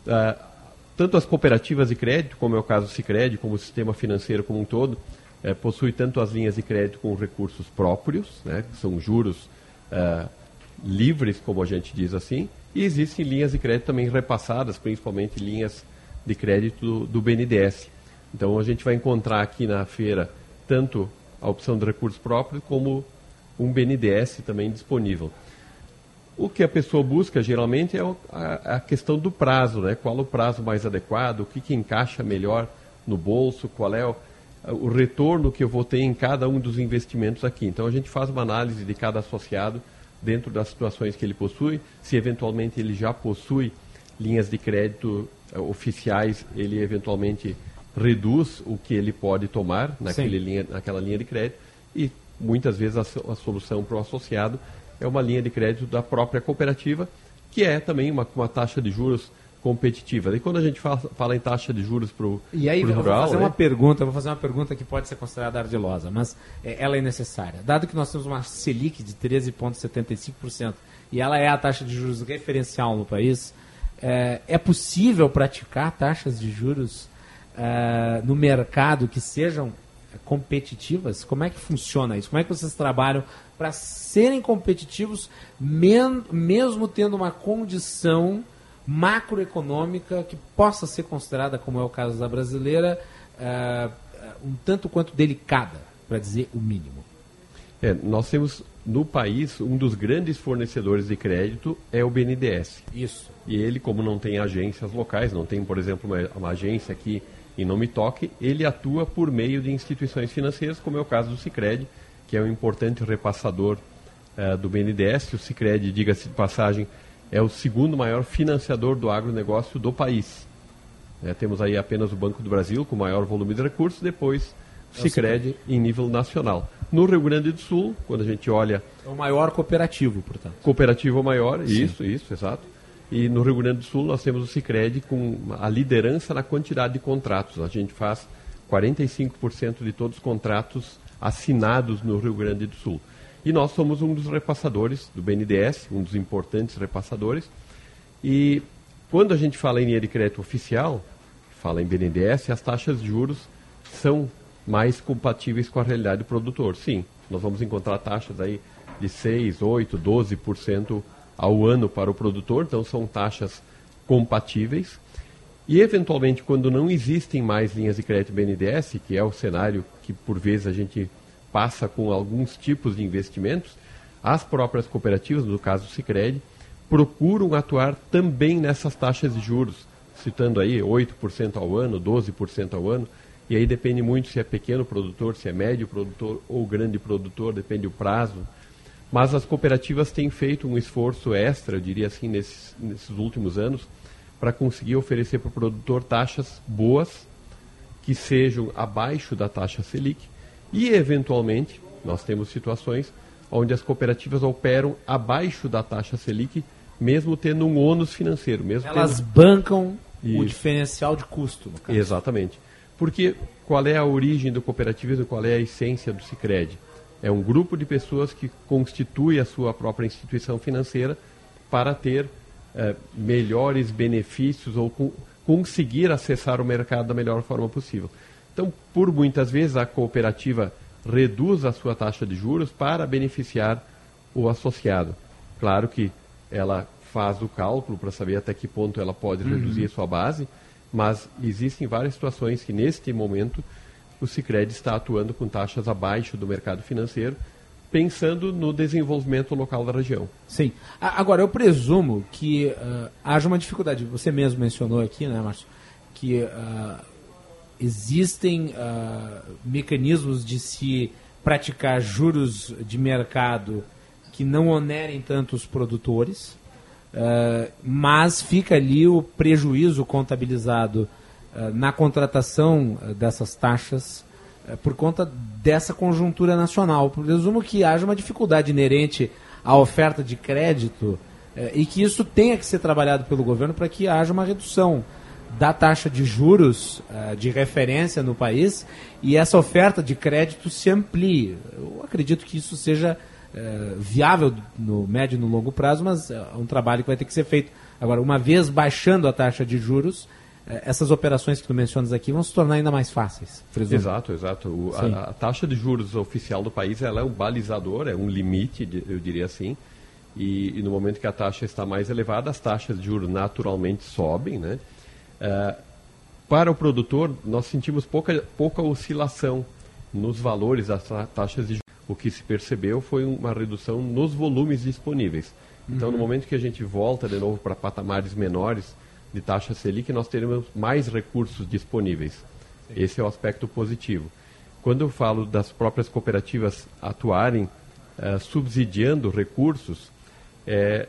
Uh, tanto as cooperativas de crédito, como é o caso do Cicred, como o sistema financeiro como um todo, é, possui tanto as linhas de crédito com recursos próprios, né, que são juros é, livres, como a gente diz assim, e existem linhas de crédito também repassadas, principalmente linhas de crédito do, do BNDES. Então a gente vai encontrar aqui na feira tanto a opção de recursos próprios como um BNDES também disponível. O que a pessoa busca geralmente é a, a questão do prazo, né? Qual o prazo mais adequado, o que, que encaixa melhor no bolso, qual é o, o retorno que eu vou ter em cada um dos investimentos aqui. Então a gente faz uma análise de cada associado dentro das situações que ele possui, se eventualmente ele já possui linhas de crédito uh, oficiais, ele eventualmente reduz o que ele pode tomar naquele linha, naquela linha de crédito. E muitas vezes a, a solução para o associado é uma linha de crédito da própria cooperativa, que é também uma, uma taxa de juros competitiva. E quando a gente fala, fala em taxa de juros para o E aí, rural, vou fazer né? uma pergunta, vou fazer uma pergunta que pode ser considerada ardilosa, mas é, ela é necessária. Dado que nós temos uma Selic de 13,75% e ela é a taxa de juros referencial no país, é, é possível praticar taxas de juros é, no mercado que sejam competitivas? Como é que funciona isso? Como é que vocês trabalham para serem competitivos, mesmo tendo uma condição macroeconômica que possa ser considerada, como é o caso da brasileira, uh, um tanto quanto delicada, para dizer o mínimo. É, nós temos no país um dos grandes fornecedores de crédito é o BNDES. Isso. E ele, como não tem agências locais, não tem, por exemplo, uma, uma agência aqui em Nome Toque, ele atua por meio de instituições financeiras, como é o caso do Sicredi, que é um importante repassador uh, do BNDES. O Sicredi, diga-se de passagem, é o segundo maior financiador do agronegócio do país. É, temos aí apenas o Banco do Brasil, com maior volume de recursos, depois o é Cicred em nível nacional. No Rio Grande do Sul, quando a gente olha... É o maior cooperativo, portanto. Cooperativo maior, Sim. isso, isso, exato. E no Rio Grande do Sul nós temos o Cicred com a liderança na quantidade de contratos. A gente faz 45% de todos os contratos assinados no Rio Grande do Sul. E nós somos um dos repassadores do BNDES, um dos importantes repassadores. E quando a gente fala em linha de crédito oficial, fala em BNDES, as taxas de juros são mais compatíveis com a realidade do produtor. Sim, nós vamos encontrar taxas aí de 6, 8, 12% ao ano para o produtor, então são taxas compatíveis. E, eventualmente, quando não existem mais linhas de crédito BNDES, que é o cenário que, por vezes, a gente passa com alguns tipos de investimentos, as próprias cooperativas, no caso do Sicredi, procuram atuar também nessas taxas de juros, citando aí 8% ao ano, 12% ao ano, e aí depende muito se é pequeno produtor, se é médio produtor ou grande produtor, depende do prazo. Mas as cooperativas têm feito um esforço extra, eu diria assim, nesses, nesses últimos anos, para conseguir oferecer para o produtor taxas boas, que sejam abaixo da taxa Selic, e eventualmente, nós temos situações onde as cooperativas operam abaixo da taxa Selic, mesmo tendo um ônus financeiro. Mesmo Elas tendo... bancam Isso. o diferencial de custo, no caso. Exatamente. Porque qual é a origem do cooperativismo, qual é a essência do Sicredi? É um grupo de pessoas que constitui a sua própria instituição financeira para ter eh, melhores benefícios ou co conseguir acessar o mercado da melhor forma possível. Então, por muitas vezes, a cooperativa reduz a sua taxa de juros para beneficiar o associado. Claro que ela faz o cálculo para saber até que ponto ela pode Uhum. reduzir a sua base, mas existem várias situações que, neste momento, o Sicredi está atuando com taxas abaixo do mercado financeiro, pensando no desenvolvimento local da região. Sim. Agora, eu presumo que ah, haja uma dificuldade. Você mesmo mencionou aqui, né, Márcio, que ah, existem ah, mecanismos de se praticar juros de mercado que não onerem tanto os produtores, ah, mas fica ali o prejuízo contabilizado ah, na contratação dessas taxas por conta dessa conjuntura nacional. Presumo que haja uma dificuldade inerente à oferta de crédito eh, e que isso tenha que ser trabalhado pelo governo para que haja uma redução da taxa de juros eh, de referência no país e essa oferta de crédito se amplie. Eu acredito que isso seja eh, viável no médio e no longo prazo, mas é um trabalho que vai ter que ser feito. Agora, uma vez baixando a taxa de juros, eh, essas operações que tu mencionas aqui vão se tornar ainda mais fáceis. presumo. Exato, exato. O- a, a taxa de juros oficial do país ela é um balizador, é um limite, eu diria assim. E, e no momento que a taxa está mais elevada, as taxas de juros naturalmente sobem, né? Eh, para o produtor, nós sentimos pouca, pouca oscilação nos valores das ta- taxas de juros. O que se percebeu foi uma redução nos volumes disponíveis. Então, Uhum. no momento que a gente volta de novo para patamares menores de taxa Selic, nós teremos mais recursos disponíveis. Esse é o aspecto positivo. Quando eu falo das próprias cooperativas atuarem eh, subsidiando recursos, eh,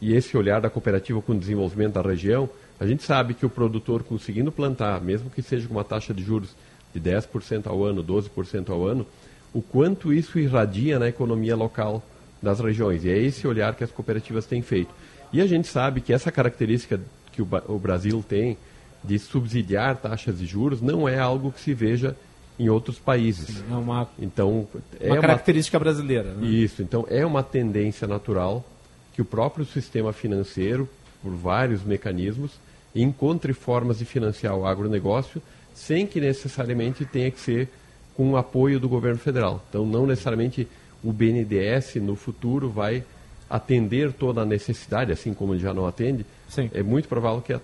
e esse olhar da cooperativa com o desenvolvimento da região, a gente sabe que o produtor conseguindo plantar, mesmo que seja com uma taxa de juros de 10% ao ano, 12% ao ano, o quanto isso irradia na economia local das regiões. E é esse olhar que as cooperativas têm feito. E a gente sabe que essa característica que o, Brasil tem de subsidiar taxas de juros não é algo que se veja em outros países. É uma, então, é uma característica brasileira. Né? isso, então é uma tendência natural que o próprio sistema financeiro, por vários mecanismos, encontre formas de financiar o agronegócio sem que necessariamente tenha que ser com o apoio do governo federal. Então, não necessariamente o BNDES no futuro vai atender toda a necessidade, assim como ele já não atende. Sim. É muito provável que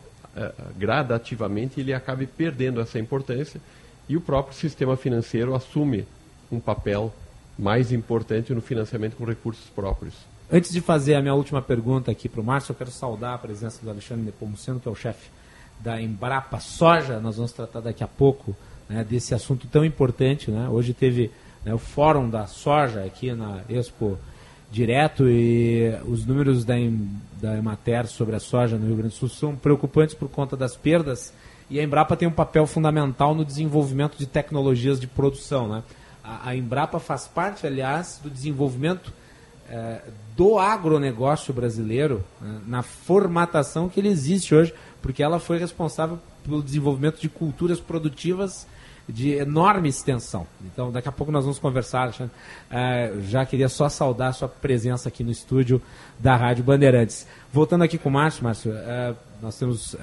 gradativamente ele acabe perdendo essa importância e o próprio sistema financeiro assume um papel mais importante no financiamento com recursos próprios. Antes de fazer a minha última pergunta aqui para o Márcio, eu quero saudar a presença do Alexandre Nepomuceno, que é o chefe da Embrapa Soja. Nós vamos tratar daqui a pouco né, desse assunto tão importante. Né? Hoje teve né, o Fórum da Soja aqui na Expo Direto e os números da, da Emater sobre a soja no Rio Grande do Sul são preocupantes por conta das perdas e a Embrapa tem um papel fundamental no desenvolvimento de tecnologias de produção. Né? A, a Embrapa faz parte, aliás, do desenvolvimento eh, do agronegócio brasileiro né, na formatação que ele existe hoje, porque ela foi responsável pelo desenvolvimento de culturas produtivas de enorme extensão. Então, daqui a pouco nós vamos conversar, Alexandre. Eh, já queria só saudar a sua presença aqui no estúdio da Rádio Bandeirantes. Voltando aqui com o Márcio, Márcio, eh, nós temos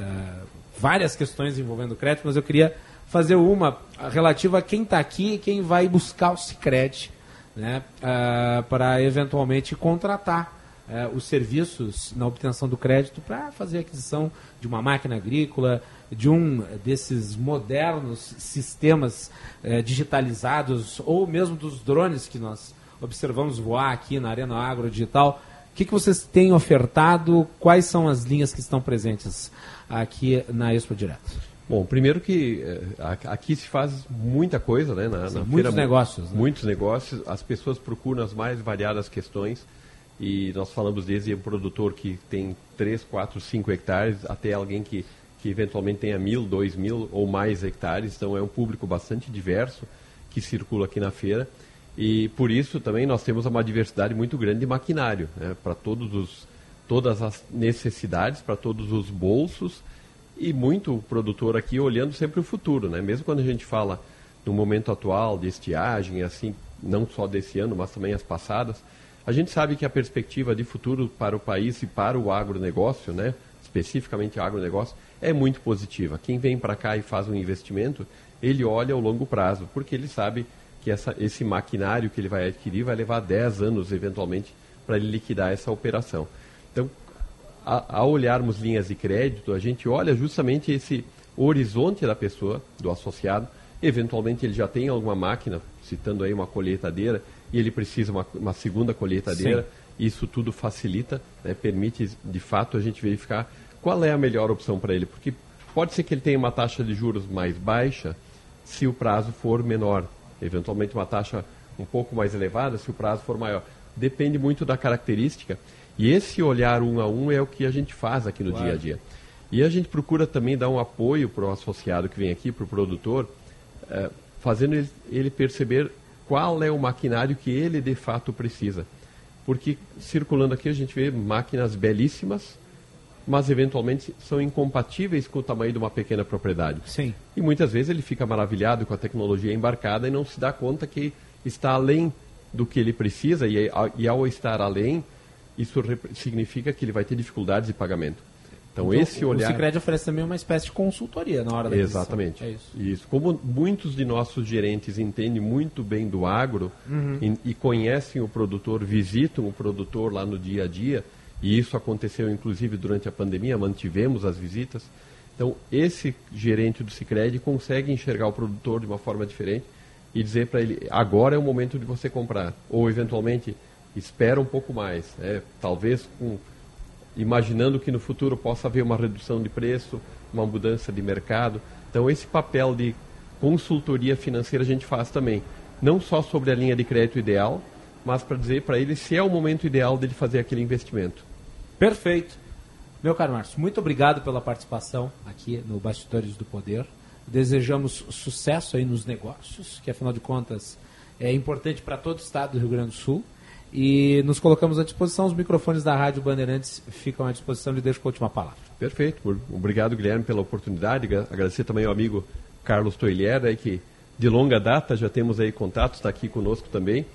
várias questões envolvendo o crédito, mas eu queria fazer uma relativa a quem está aqui e quem vai buscar o Cicred, né, uh, para eventualmente contratar uh, os serviços na obtenção do crédito para fazer aquisição de uma máquina agrícola, de um desses modernos sistemas uh, digitalizados ou mesmo dos drones que nós observamos voar aqui na Arena Agro Digital. O que, que vocês têm ofertado? Quais são as linhas que estão presentes aqui na Expo Direto? Bom, primeiro que eh, aqui se faz muita coisa, né? Na, Sim, na muitos feira, negócios. Né? Muitos negócios. As pessoas procuram as mais variadas questões. E nós falamos desde um produtor que tem 3, 4, 5 hectares, até alguém que, que eventualmente tenha mil, dois mil ou mais hectares. Então é um público bastante diverso que circula aqui na feira. E por isso também nós temos uma diversidade muito grande de maquinário, né? para todos os, todas as necessidades, para todos os bolsos e muito produtor aqui olhando sempre o futuro, né? Mesmo quando a gente fala no momento atual de estiagem, assim, não só desse ano, mas também as passadas, a gente sabe que a perspectiva de futuro para o país e para o agronegócio, né? Especificamente o agronegócio, é muito positiva. Quem vem para cá e faz um investimento, ele olha ao longo prazo, porque ele sabe que essa, esse maquinário que ele vai adquirir vai levar 10 anos, eventualmente, para ele liquidar essa operação. Então, ao olharmos linhas de crédito, a gente olha justamente esse horizonte da pessoa, do associado. Eventualmente ele já tem alguma máquina, citando aí uma colheitadeira, e ele precisa uma, uma segunda colheitadeira. Sim. Isso tudo facilita, né, permite de fato a gente verificar qual é a melhor opção para ele, porque pode ser que ele tenha uma taxa de juros mais baixa se o prazo for menor, eventualmente uma taxa um pouco mais elevada se o prazo for maior. Depende muito da característica e esse olhar um a um é o que a gente faz aqui no claro. dia a dia. E a gente procura também dar um apoio para o associado que vem aqui, para o produtor, é, fazendo ele, ele perceber qual é o maquinário que ele de fato precisa. Porque circulando aqui a gente vê máquinas belíssimas, mas eventualmente são incompatíveis com o tamanho de uma pequena propriedade. Sim. E muitas vezes ele fica maravilhado com a tecnologia embarcada e não se dá conta que está além do que ele precisa, e, e ao estar além, isso significa que ele vai ter dificuldades de pagamento. Então, então esse olhar... O Cicred oferece também uma espécie de consultoria na hora da Exatamente. É isso. isso. Como muitos de nossos gerentes entendem muito bem do agro uhum. e, e, conhecem o produtor, visitam o produtor lá no dia a dia, e isso aconteceu inclusive durante a pandemia, mantivemos as visitas. Então, esse gerente do Cicred consegue enxergar o produtor de uma forma diferente e dizer para ele, agora é o momento de você comprar. Ou, eventualmente, espera um pouco mais, né? talvez com, imaginando que no futuro possa haver uma redução de preço, uma mudança de mercado. Então, esse papel de consultoria financeira a gente faz também, não só sobre a linha de crédito ideal, mas para dizer para ele se é o momento ideal dele fazer aquele investimento. Perfeito. Meu caro Márcio, muito obrigado pela participação aqui no Bastidores do Poder. Desejamos sucesso aí nos negócios, que afinal de contas é importante para todo o estado do Rio Grande do Sul. E nos colocamos à disposição, os microfones da Rádio Bandeirantes ficam à disposição e deixo com a última palavra. Perfeito. Obrigado, Guilherme, pela oportunidade. Agradecer também ao amigo Carlos Toilher, aí, que de longa data já temos aí contatos, está aqui conosco também.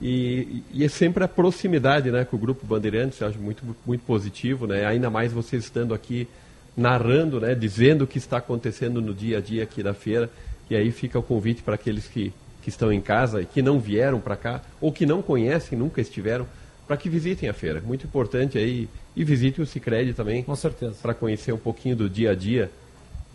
E, e, é sempre a proximidade né, com o Grupo Bandeirantes, eu acho muito, muito positivo, né? ainda mais vocês estando aqui narrando, né, dizendo o que está acontecendo no dia a dia aqui da feira. E aí fica o convite para aqueles que que estão em casa e que não vieram para cá, ou que não conhecem, nunca estiveram, para que visitem a feira. Muito importante aí. E visitem o Cicred também. Com certeza. Para conhecer um pouquinho do dia a dia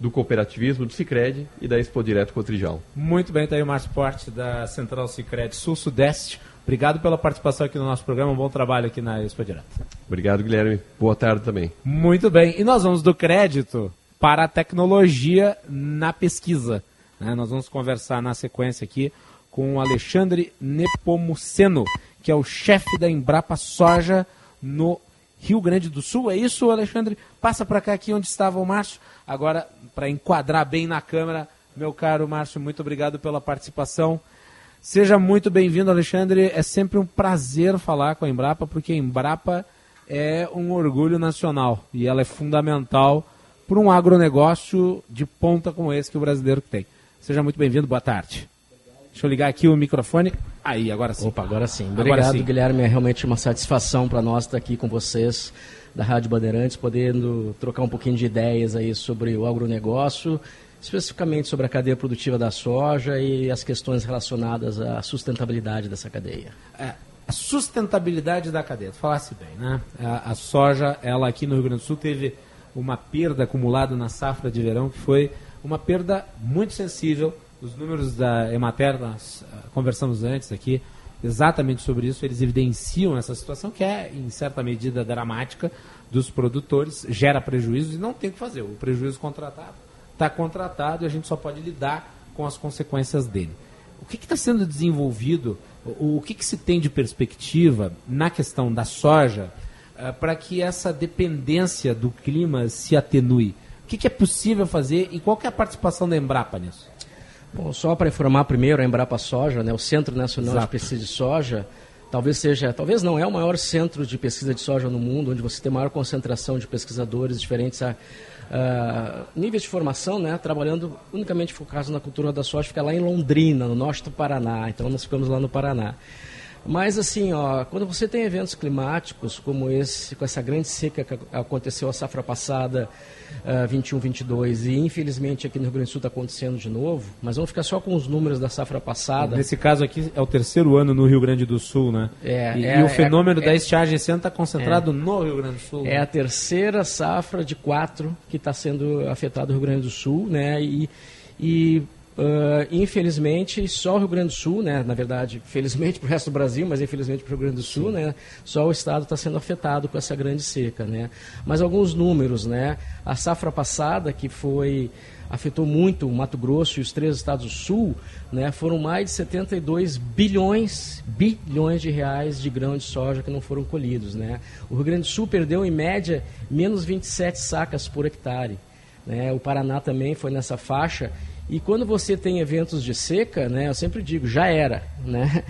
do cooperativismo, do Cicred e da Expo Direto Cotrijal. Muito bem, está aí o Márcio Porte da Central Cicred Sul-Sudeste. Obrigado pela participação aqui no nosso programa. Um bom trabalho aqui na Expo Direto. Obrigado, Guilherme. Boa tarde também. Muito bem. E nós vamos do crédito para a tecnologia na pesquisa. Né? Nós vamos conversar na sequência aqui com o Alexandre Nepomuceno, que é o chefe da Embrapa Soja no Rio Grande do Sul. É isso, Alexandre? Passa para cá aqui onde estava o Márcio. Agora, para enquadrar bem na câmera, meu caro Márcio, muito obrigado pela participação. Seja muito bem-vindo, Alexandre. É sempre um prazer falar com a Embrapa, porque a Embrapa é um orgulho nacional e ela é fundamental para um agronegócio de ponta como esse que o brasileiro tem. Seja muito bem-vindo, boa tarde. Deixa eu ligar aqui o microfone. Aí, agora sim. Opa, agora sim. Obrigado, sim. Guilherme. É realmente uma satisfação para nós estar aqui com vocês da Rádio Bandeirantes, podendo trocar um pouquinho de ideias aí sobre o agronegócio especificamente sobre a cadeia produtiva da soja e as questões relacionadas à sustentabilidade dessa cadeia. É, a sustentabilidade da cadeia, tu falasse bem, né? A, a, soja, ela aqui no Rio Grande do Sul teve uma perda acumulada na safra de verão que foi uma perda muito sensível. Os números da Emater, nós uh, conversamos antes aqui, exatamente sobre isso, eles evidenciam essa situação que é, em certa medida, dramática dos produtores, gera prejuízos e não tem o que fazer. O prejuízo contratado está contratado e a gente só pode lidar com as consequências dele. O que está sendo desenvolvido, o, o que, que, se tem de perspectiva na questão da soja uh, para que essa dependência do clima se atenue? O que, que, é possível fazer e qual é a participação da Embrapa nisso? Bom, só para informar primeiro, a Embrapa Soja, né, o Centro Nacional Exato. de Pesquisa de Soja, talvez seja, talvez não é o maior centro de pesquisa de soja no mundo, onde você tem maior concentração de pesquisadores diferentes a, a níveis de formação, né, trabalhando unicamente focados na cultura da soja, fica lá em Londrina, no norte do Paraná. Então nós ficamos lá no Paraná. Mas assim, ó, quando você tem eventos climáticos como esse, com essa grande seca que aconteceu a safra passada, uh, 21, 22, e infelizmente aqui no Rio Grande do Sul está acontecendo de novo, mas vamos ficar só com os números da safra passada. Nesse caso aqui é o terceiro ano no Rio Grande do Sul, né? É, e, é, e o fenômeno é, da estiagem esse ano está concentrado é. no Rio Grande do Sul. É a terceira safra de quatro que está sendo afetado o Rio Grande do Sul, né? E, e Uh, infelizmente, só o Rio Grande do Sul, né, na verdade, felizmente para o resto do Brasil, mas infelizmente para o Rio Grande do Sul, né, só o estado está sendo afetado com essa grande seca. Né. Mas alguns números, né, a safra passada, que foi afetou muito o Mato Grosso e os três estados do Sul, né, foram mais de 72 bilhões, bilhões de reais de grão de soja que não foram colhidos. Né. O Rio Grande do Sul perdeu, em média, menos 27 sacas por hectare. Né. O Paraná também foi nessa faixa e quando você tem eventos de seca, né, eu sempre digo, já era. Né?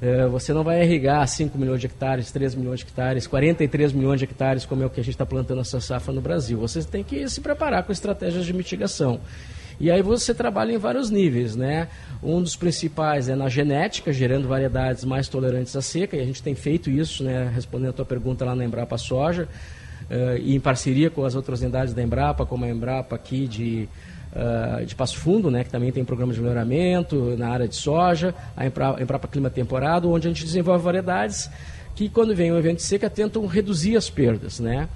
É, você não vai irrigar 5 milhões de hectares, 3 milhões de hectares, 43 milhões de hectares, como é o que a gente está plantando essa safra no Brasil. Você tem que se preparar com estratégias de mitigação. E aí você trabalha em vários níveis, né? Um dos principais é na genética, gerando variedades mais tolerantes à seca, e a gente tem feito isso, né? Respondendo a tua pergunta lá na Embrapa Soja, e em parceria com as outras unidades da Embrapa, como a Embrapa aqui de uh, de Passo Fundo, né, que também tem programa de melhoramento na área de soja, a Embrapa Clima Temporado, onde a gente desenvolve variedades que, quando vem um evento de seca, tentam reduzir as perdas, né?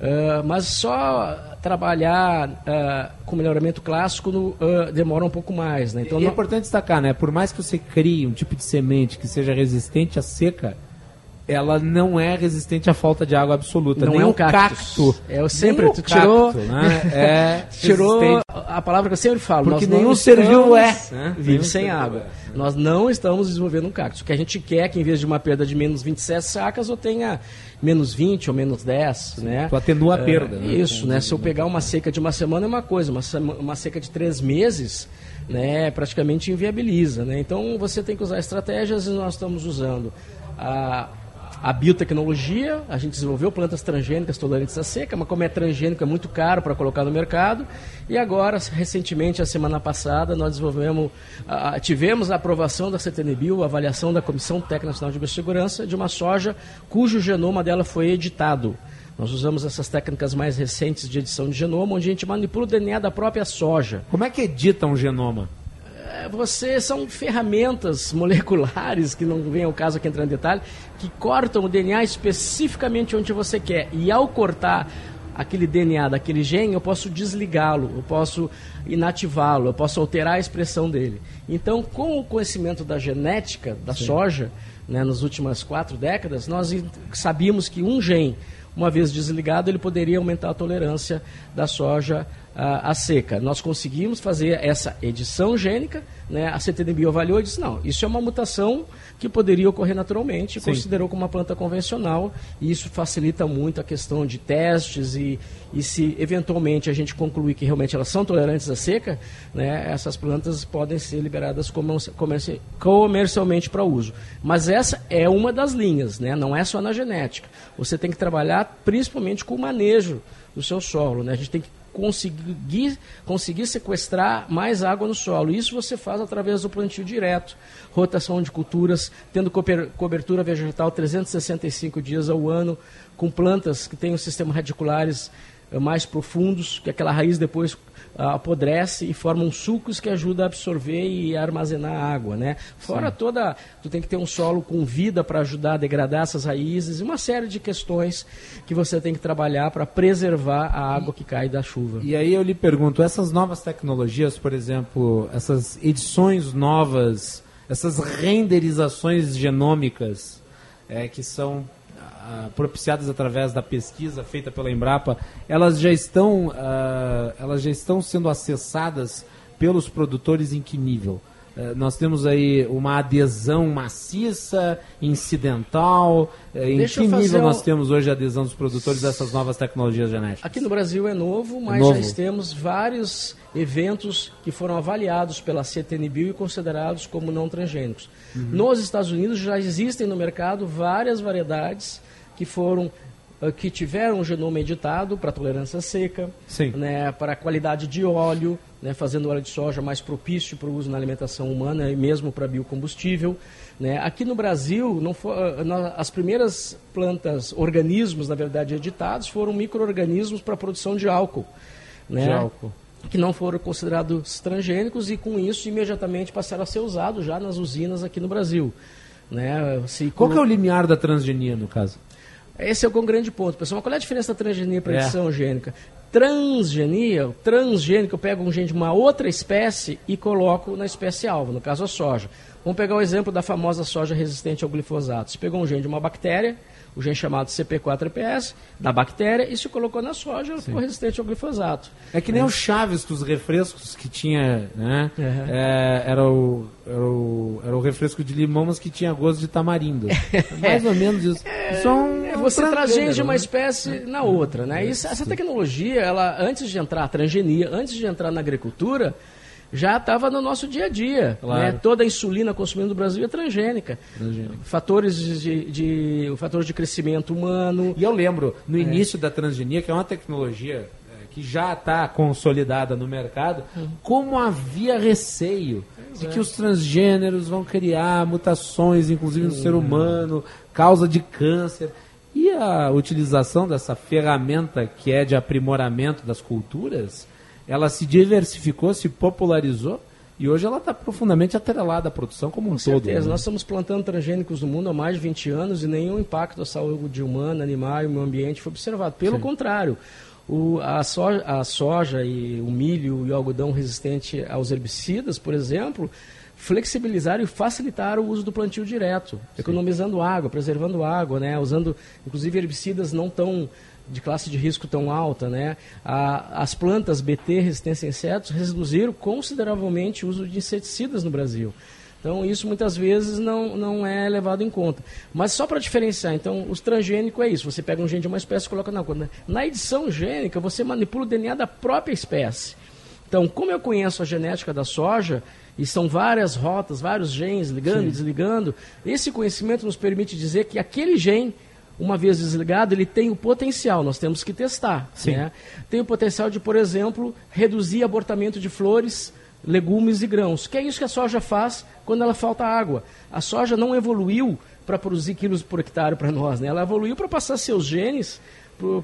Uh, mas só trabalhar uh, com melhoramento clássico no, uh, demora um pouco mais. Né? Então, é não... é importante destacar, né? por mais que você crie um tipo de semente que seja resistente à seca, ela não é resistente à falta de água absoluta. Não nem é um cacto. É, eu sempre, tu tirou, cacto, né? é tirou a palavra que eu sempre falo. Porque nenhum ser vivo é. Né? Vive sem água. É. Nós não estamos desenvolvendo um cacto. O que a gente quer é que em vez de uma perda de menos 27 sacas, eu tenha menos 20 ou menos 10, Sim, né? Tu atenua a perda. É, né? Isso, né? Se eu pegar uma seca de uma semana é uma coisa, uma, uma seca de três meses, né? Praticamente inviabiliza, né? Então você tem que usar estratégias e nós estamos usando a a biotecnologia, a gente desenvolveu plantas transgênicas tolerantes à seca, mas como é transgênico é muito caro para colocar no mercado. E agora, recentemente, a semana passada, nós desenvolvemos, tivemos a aprovação da CTNBio, a avaliação da Comissão Técnica Nacional de Biossegurança, de uma soja cujo genoma dela foi editado. Nós usamos essas técnicas mais recentes de edição de genoma, onde a gente manipula o DNA da própria soja. Como é que edita um genoma? Você são ferramentas moleculares, que não vem ao caso aqui entrar em detalhe, que cortam o DNA especificamente onde você quer. E ao cortar aquele DNA daquele gene, eu posso desligá-lo, eu posso inativá-lo, eu posso alterar a expressão dele. Então, com o conhecimento da genética da Sim. soja, né, nas últimas quatro décadas, nós sabíamos que um gene, uma vez desligado, ele poderia aumentar a tolerância da soja a, a seca. Nós conseguimos fazer essa edição gênica, né? a CTDB avaliou e disse, não, isso é uma mutação que poderia ocorrer naturalmente, Sim. considerou como uma planta convencional, e isso facilita muito a questão de testes e, e se eventualmente a gente concluir que realmente elas são tolerantes à seca, né, essas plantas podem ser liberadas comerci comercialmente para uso. Mas essa é uma das linhas, né, não é só na genética. Você tem que trabalhar principalmente com o manejo do seu solo. Né? A gente tem que conseguir, conseguir sequestrar mais água no solo. Isso você faz através do plantio direto, rotação de culturas, tendo cobertura vegetal 365 dias ao ano, com plantas que têm um sistema radiculares mais profundos, que aquela raiz depois apodrece e formam sucos que ajudam a absorver e armazenar água, né? Fora Sim. toda, tu tem que ter um solo com vida para ajudar a degradar essas raízes e uma série de questões que você tem que trabalhar para preservar a água que cai da chuva. E aí eu lhe pergunto, essas novas tecnologias, por exemplo, essas edições novas, essas renderizações genômicas é, que são propiciadas através da pesquisa feita pela Embrapa, elas já estão, uh, elas já estão sendo acessadas pelos produtores em que nível? Uh, nós temos aí uma adesão maciça, incidental. Uh, em Deixa que nível um... nós temos hoje a adesão dos produtores dessas novas tecnologias genéticas? Aqui no Brasil é novo, mas é novo. já temos vários eventos que foram avaliados pela CTNBio e considerados como não transgênicos. Uhum. Nos Estados Unidos já existem no mercado várias variedades que foram que tiveram o genoma editado para tolerância seca, né, para qualidade de óleo, né, fazendo o óleo de soja mais propício para o uso na alimentação humana e mesmo para biocombustível. Né. Aqui no Brasil, não for, ah, as primeiras plantas, organismos, na verdade, editados foram micro-organismos para a produção de álcool. Né, de álcool. Que não foram considerados transgênicos e, com isso, imediatamente passaram a ser usados já nas usinas aqui no Brasil. Né, se... Qual que é o limiar da transgenia, no caso? Esse é o grande ponto, pessoal. Qual é a diferença da transgenia para a edição é. gênica? Transgenia, transgênica, eu pego um gene de uma outra espécie e coloco na espécie alvo, no caso a soja. Vamos pegar o exemplo da famosa soja resistente ao glifosato. Você pegou um gene de uma bactéria, o gene chamado CP4-EPS, da bactéria, e se colocou na soja, ela ficou resistente ao glifosato. É que nem é. o Chaves, que os refrescos que tinha, né? Uhum. É, era, o, era, o, era o refresco de limão, mas que tinha gosto de tamarindo. Mais ou menos isso. É, é você traz genes de uma né? espécie na outra, né? Isso, essa tecnologia, ela, antes de entrar a transgenia, antes de entrar na agricultura, já estava no nosso dia a dia. Claro. Né? Toda a insulina consumida no Brasil é transgênica. transgênica. Fatores de, de, fatores de crescimento humano. E eu lembro, no é. início da transgenia, que é uma tecnologia é, que já está consolidada no mercado, uhum. como havia receio de que os transgêneros vão criar mutações, inclusive no uhum. ser humano, causa de câncer. E a utilização dessa ferramenta que é de aprimoramento das culturas ela se diversificou, se popularizou e hoje ela está profundamente atrelada à produção como um Com todo. Certeza. Né? Nós estamos plantando transgênicos no mundo há mais de 20 anos e nenhum impacto à saúde humana, animal e meio ambiente foi observado. Pelo Sim. contrário, o, a, soja, a soja e o milho e o algodão resistente aos herbicidas, por exemplo, flexibilizaram e facilitaram o uso do plantio direto, Sim. economizando água, preservando água, né? usando inclusive herbicidas não tão de classe de risco tão alta, né? A, as plantas BT resistência a insetos reduziram consideravelmente o uso de inseticidas no Brasil. Então, isso muitas vezes não, não é levado em conta. Mas só para diferenciar, então, os transgênicos é isso. Você pega um gene de uma espécie e coloca na outra. Na edição gênica, você manipula o DNA da própria espécie. Então, como eu conheço a genética da soja, e são várias rotas, vários genes ligando e desligando, esse conhecimento nos permite dizer que aquele gene uma vez desligado, ele tem o potencial, nós temos que testar. Né? Tem o potencial de, por exemplo, reduzir abortamento de flores, legumes e grãos, que é isso que a soja faz quando ela falta água. A soja não evoluiu para produzir quilos por hectare para nós, né? ela evoluiu para passar seus genes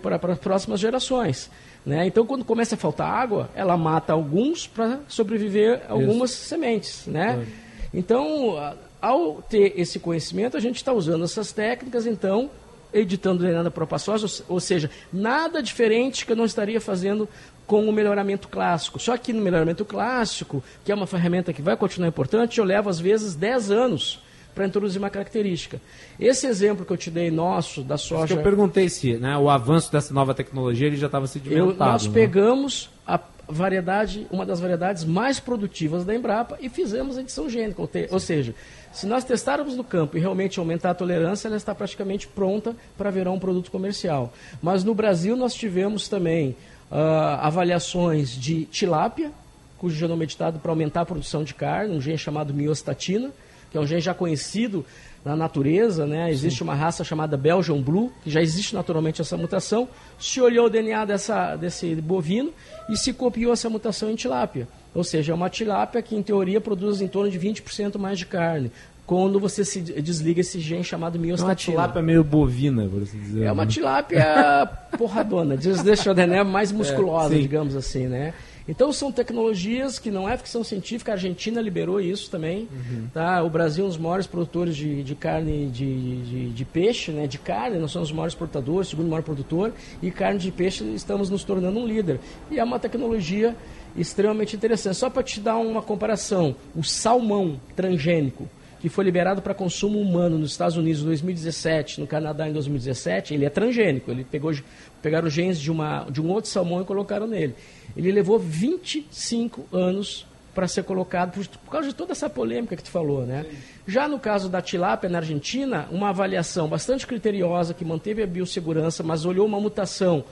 para as próximas gerações. Né? Então, quando começa a faltar água, ela mata alguns para sobreviver algumas isso. sementes. Né? Então, ao ter esse conhecimento, a gente está usando essas técnicas, então, editando para soja, ou seja, nada diferente que eu não estaria fazendo com o melhoramento clássico. Só que no melhoramento clássico, que é uma ferramenta que vai continuar importante, eu levo às vezes 10 anos para introduzir uma característica. Esse exemplo que eu te dei nosso da soja. eu perguntei se né, o avanço dessa nova tecnologia ele já estava sedimentado. Eu, nós né? pegamos a variedade, uma das variedades mais produtivas da Embrapa e fizemos a edição gênica, ou seja, se nós testarmos no campo e realmente aumentar a tolerância, ela está praticamente pronta para virar um produto comercial. Mas no Brasil nós tivemos também uh, avaliações de tilápia, cujo genoma é editado para aumentar a produção de carne, um gene chamado miostatina, que é um gene já conhecido na natureza, né? Existe Sim. uma raça chamada Belgian Blue, que já existe naturalmente essa mutação. Se olhou o DNA dessa, desse bovino e se copiou essa mutação em tilápia. Ou seja, é uma tilápia que, em teoria, produz em torno de 20% mais de carne. quando você se desliga esse gene chamado É uma miostatina. tilápia meio bovina, por assim dizer. É uma né? tilápia porradona, deixa né, mais musculosa, É, digamos assim, né? Então são tecnologias que não é ficção científica, a Argentina liberou isso também. Uhum. Tá? O Brasil é um dos maiores produtores de, de carne de, de, de peixe, né? de carne, nós somos os maiores exportadores, segundo maior produtor, e carne de peixe estamos nos tornando um líder. E é uma tecnologia extremamente interessante. Só para te dar uma comparação, o salmão transgênico, que foi liberado para consumo humano nos Estados Unidos em 2017, no Canadá em 2017, ele é transgênico. Ele pegou, pegaram genes de, uma, de um outro salmão e colocaram nele. Ele levou 25 anos para ser colocado, por, por causa de toda essa polêmica que tu falou, né? Já no caso da tilápia na Argentina, uma avaliação bastante criteriosa que manteve a biossegurança, mas olhou uma mutação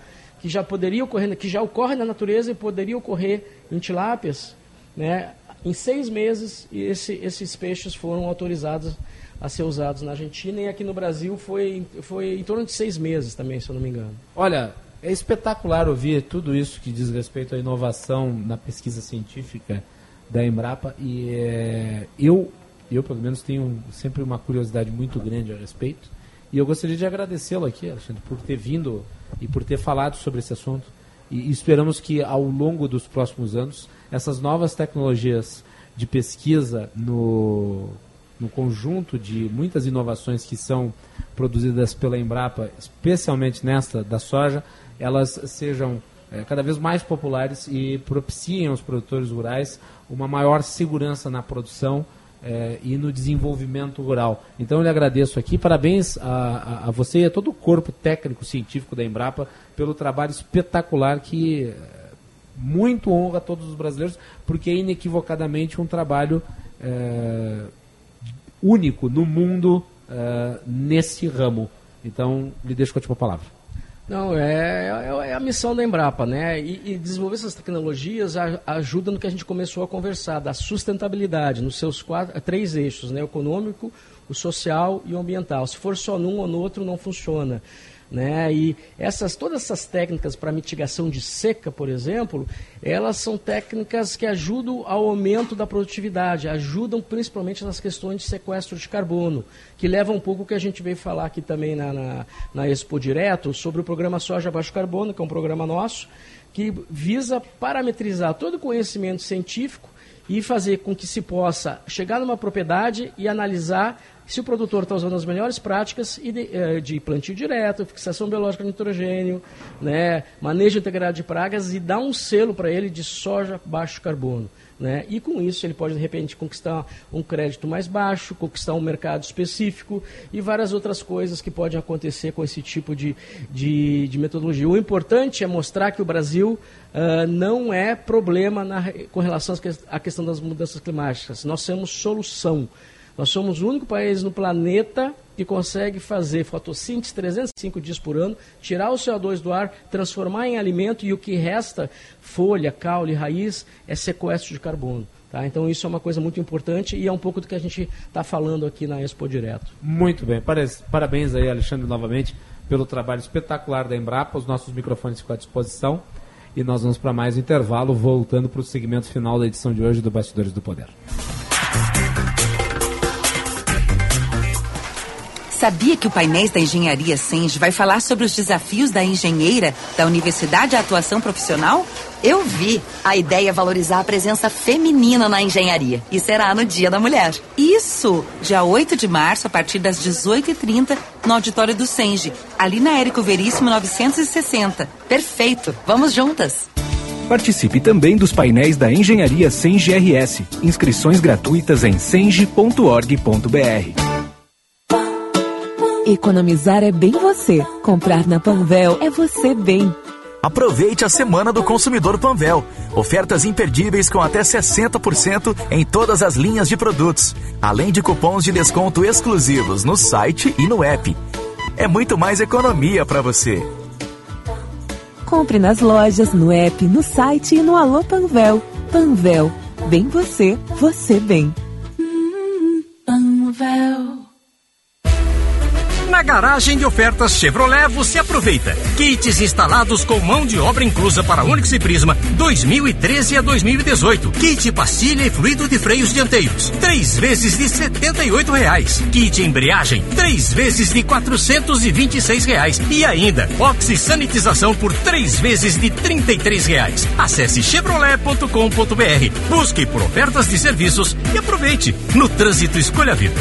que já poderia ocorrer, que já ocorre na natureza e poderia ocorrer em tilápias, né? Em seis meses, esse, esses peixes foram autorizados a ser usados na Argentina e aqui no Brasil foi, foi em torno de seis meses também, se eu não me engano. Olha, é espetacular ouvir tudo isso que diz respeito à inovação na pesquisa científica da Embrapa e é, eu, eu pelo menos tenho sempre uma curiosidade muito grande a respeito e eu gostaria de agradecê-lo aqui, Alexandre, por ter vindo e por ter falado sobre esse assunto. E, esperamos que ao longo dos próximos anos essas novas tecnologias de pesquisa no, no conjunto de muitas inovações que são produzidas pela Embrapa, especialmente nesta da soja, elas sejam é, cada vez mais populares e propiciem aos produtores rurais uma maior segurança na produção é, e no desenvolvimento rural. Então eu lhe agradeço aqui, parabéns a, a, a você e a todo o corpo técnico científico da Embrapa pelo trabalho espetacular que é, muito honra a todos os brasileiros, porque é inequivocadamente um trabalho é, único no mundo é, nesse ramo. Então, lhe deixo com a última palavra. Não, é, é, é a missão da Embrapa, né? E, e desenvolver essas tecnologias ajuda no que a gente começou a conversar, da sustentabilidade, nos seus quatro, três eixos, né? Econômico, o social e o ambiental. Se for só num ou no outro, não funciona. Né? E essas, todas essas técnicas para mitigação de seca, por exemplo, elas são técnicas que ajudam ao aumento da produtividade, ajudam principalmente nas questões de sequestro de carbono, que leva um pouco o que a gente veio falar aqui também na, na, na Expo Direto sobre o programa Soja Baixo Carbono, que é um programa nosso, que visa parametrizar todo o conhecimento científico e fazer com que se possa chegar numa propriedade e analisar se o produtor está usando as melhores práticas de, de, plantio direto, fixação biológica de nitrogênio, né, manejo integrado de pragas e dar um selo para ele de soja baixo carbono. Né? E com isso ele pode de repente conquistar um crédito mais baixo, conquistar um mercado específico e várias outras coisas que podem acontecer com esse tipo de, de, de metodologia. O importante é mostrar que o Brasil uh, não é problema na, com relação à questão das mudanças climáticas. Nós somos solução. Nós somos o único país no planeta que consegue fazer fotossíntese 305 dias por ano, tirar o CO2 do ar, transformar em alimento e o que resta, folha, caule, raiz, é sequestro de carbono. Tá? Então isso é uma coisa muito importante e é um pouco do que a gente está falando aqui na Expo Direto. Muito bem, parabéns aí Alexandre novamente pelo trabalho espetacular da Embrapa, os nossos microfones ficam à disposição e nós vamos para mais um intervalo, voltando para o segmento final da edição de hoje do Bastidores do Poder. Sabia que o Painéis da Engenharia Senge vai falar sobre os desafios da engenheira da Universidade à Atuação Profissional? Eu vi. A ideia é valorizar a presença feminina na engenharia. E será no Dia da Mulher. Isso! Dia 8 de março, a partir das 18h30, no auditório do Senge, ali na Érico Veríssimo 960. Perfeito! Vamos juntas! Participe também dos painéis da Engenharia Senge RS. Inscrições gratuitas em senge.org.br. Economizar é bem você. Comprar na Panvel é você bem. Aproveite a Semana do Consumidor Panvel. Ofertas imperdíveis com até 60% em todas as linhas de produtos, além de cupons de desconto exclusivos no site e no app. É muito mais economia para você. Compre nas lojas, no app, no site e no Alô Panvel. Panvel. Bem você, você bem. Hum, Panvel. Na garagem de ofertas Chevrolet você aproveita. Kits instalados com mão de obra inclusa para Onix e Prisma 2013 a 2018. Kit pastilha e fluido de freios dianteiros. Três vezes de R$ reais. Kit embreagem, três vezes de 426 reais. E ainda, oxi sanitização por três vezes de R$ reais. Acesse chevrolet.com.br. Busque por ofertas de serviços e aproveite. No trânsito escolha a vida.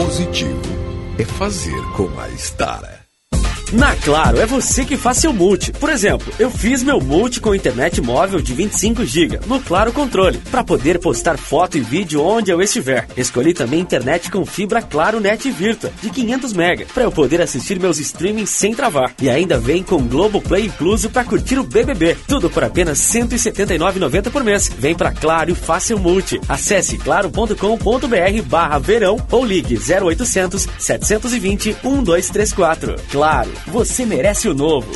Positivo é fazer com a Estara. Na Claro, é você que faz seu multi. Por exemplo, eu fiz meu multi com internet móvel de 25 GB no Claro Controle, para poder postar foto e vídeo onde eu estiver. Escolhi também internet com fibra Claro Net Virtua de 500 MB, para eu poder assistir meus streamings sem travar. E ainda vem com Globoplay incluso para curtir o BBB. Tudo por apenas R$ 179,90 por mês. Vem pra Claro e faça multi. Acesse claro.com.br barra verão ou ligue 0800 720 1234. Claro, você merece o novo.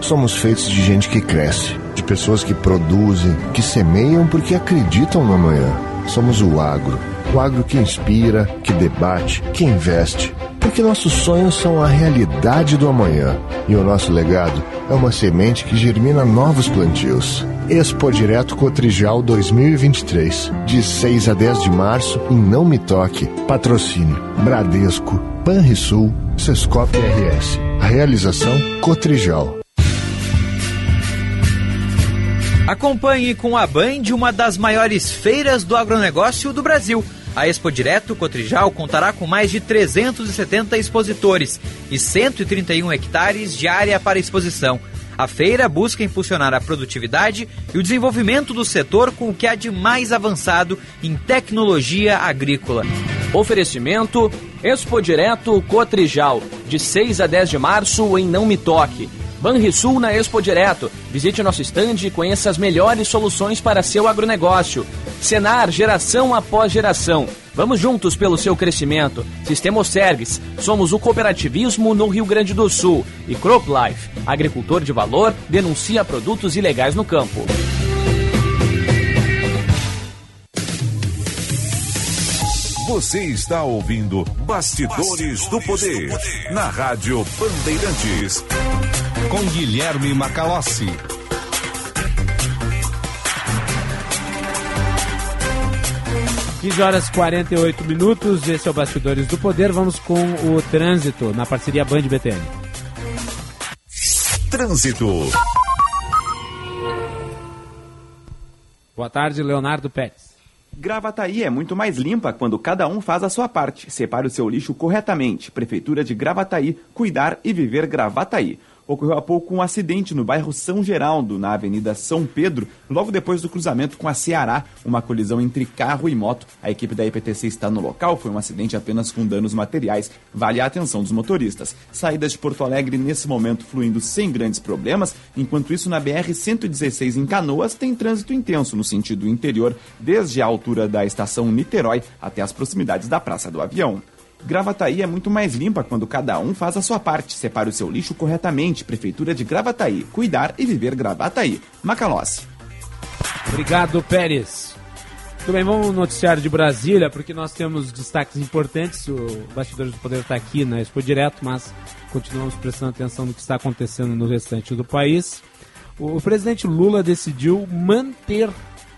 Somos feitos de gente que cresce, de pessoas que produzem, que semeiam porque acreditam no amanhã. Somos o agro. O agro que inspira, que debate, que investe. Porque nossos sonhos são a realidade do amanhã. E o nosso legado é uma semente que germina novos plantios. Expo Direto Cotrijal 2023. De 6 a 10 de março em Não Me Toque. Patrocínio Bradesco, Banrisul, Sescop RS. A realização Cotrijal. Acompanhe com a Band uma das maiores feiras do agronegócio do Brasil. A Expo Direto Cotrijal contará com mais de 370 expositores e 131 hectares de área para exposição. A feira busca impulsionar a produtividade e o desenvolvimento do setor com o que há de mais avançado em tecnologia agrícola. Oferecimento Expo Direto Cotrijal, de 6 a 10 de março em Não Me Toque. Banrisul na Expo Direto. Visite nosso estande e conheça as melhores soluções para seu agronegócio. Senar, geração após geração. Vamos juntos pelo seu crescimento. Sistema Serves, somos o cooperativismo no Rio Grande do Sul. E Crop Life, agricultor de valor, denuncia produtos ilegais no campo. Você está ouvindo Bastidores, do, Poder, na Rádio Bandeirantes. Com Guilherme Macalossi. Quinze horas e 48 minutos, esse é o Bastidores do Poder. Vamos com o trânsito na parceria Band BTN. Trânsito. Boa tarde, Leonardo Pérez. Gravataí é muito mais limpa quando cada um faz a sua parte. Separe o seu lixo corretamente. Prefeitura de Gravataí, cuidar e viver Gravataí. Ocorreu há pouco um acidente no bairro São Geraldo, na Avenida São Pedro, logo depois do cruzamento com a Ceará, uma colisão entre carro e moto. A equipe da IPTC está no local, foi um acidente apenas com danos materiais. Vale a atenção dos motoristas. Saídas de Porto Alegre nesse momento fluindo sem grandes problemas, enquanto isso na BR-116 em Canoas tem trânsito intenso no sentido interior, desde a altura da estação Niterói até as proximidades da Praça do Avião. Gravataí é muito mais limpa quando cada um faz a sua parte. Separe o seu lixo corretamente. Prefeitura de Gravataí. Cuidar e viver Gravataí. Macalossi. Obrigado, Pérez. Bem, vamos no noticiário de Brasília, porque nós temos destaques importantes. O Bastidores do Poder está aqui na Expo Direto, mas continuamos prestando atenção no que está acontecendo no restante do país. O presidente Lula decidiu manter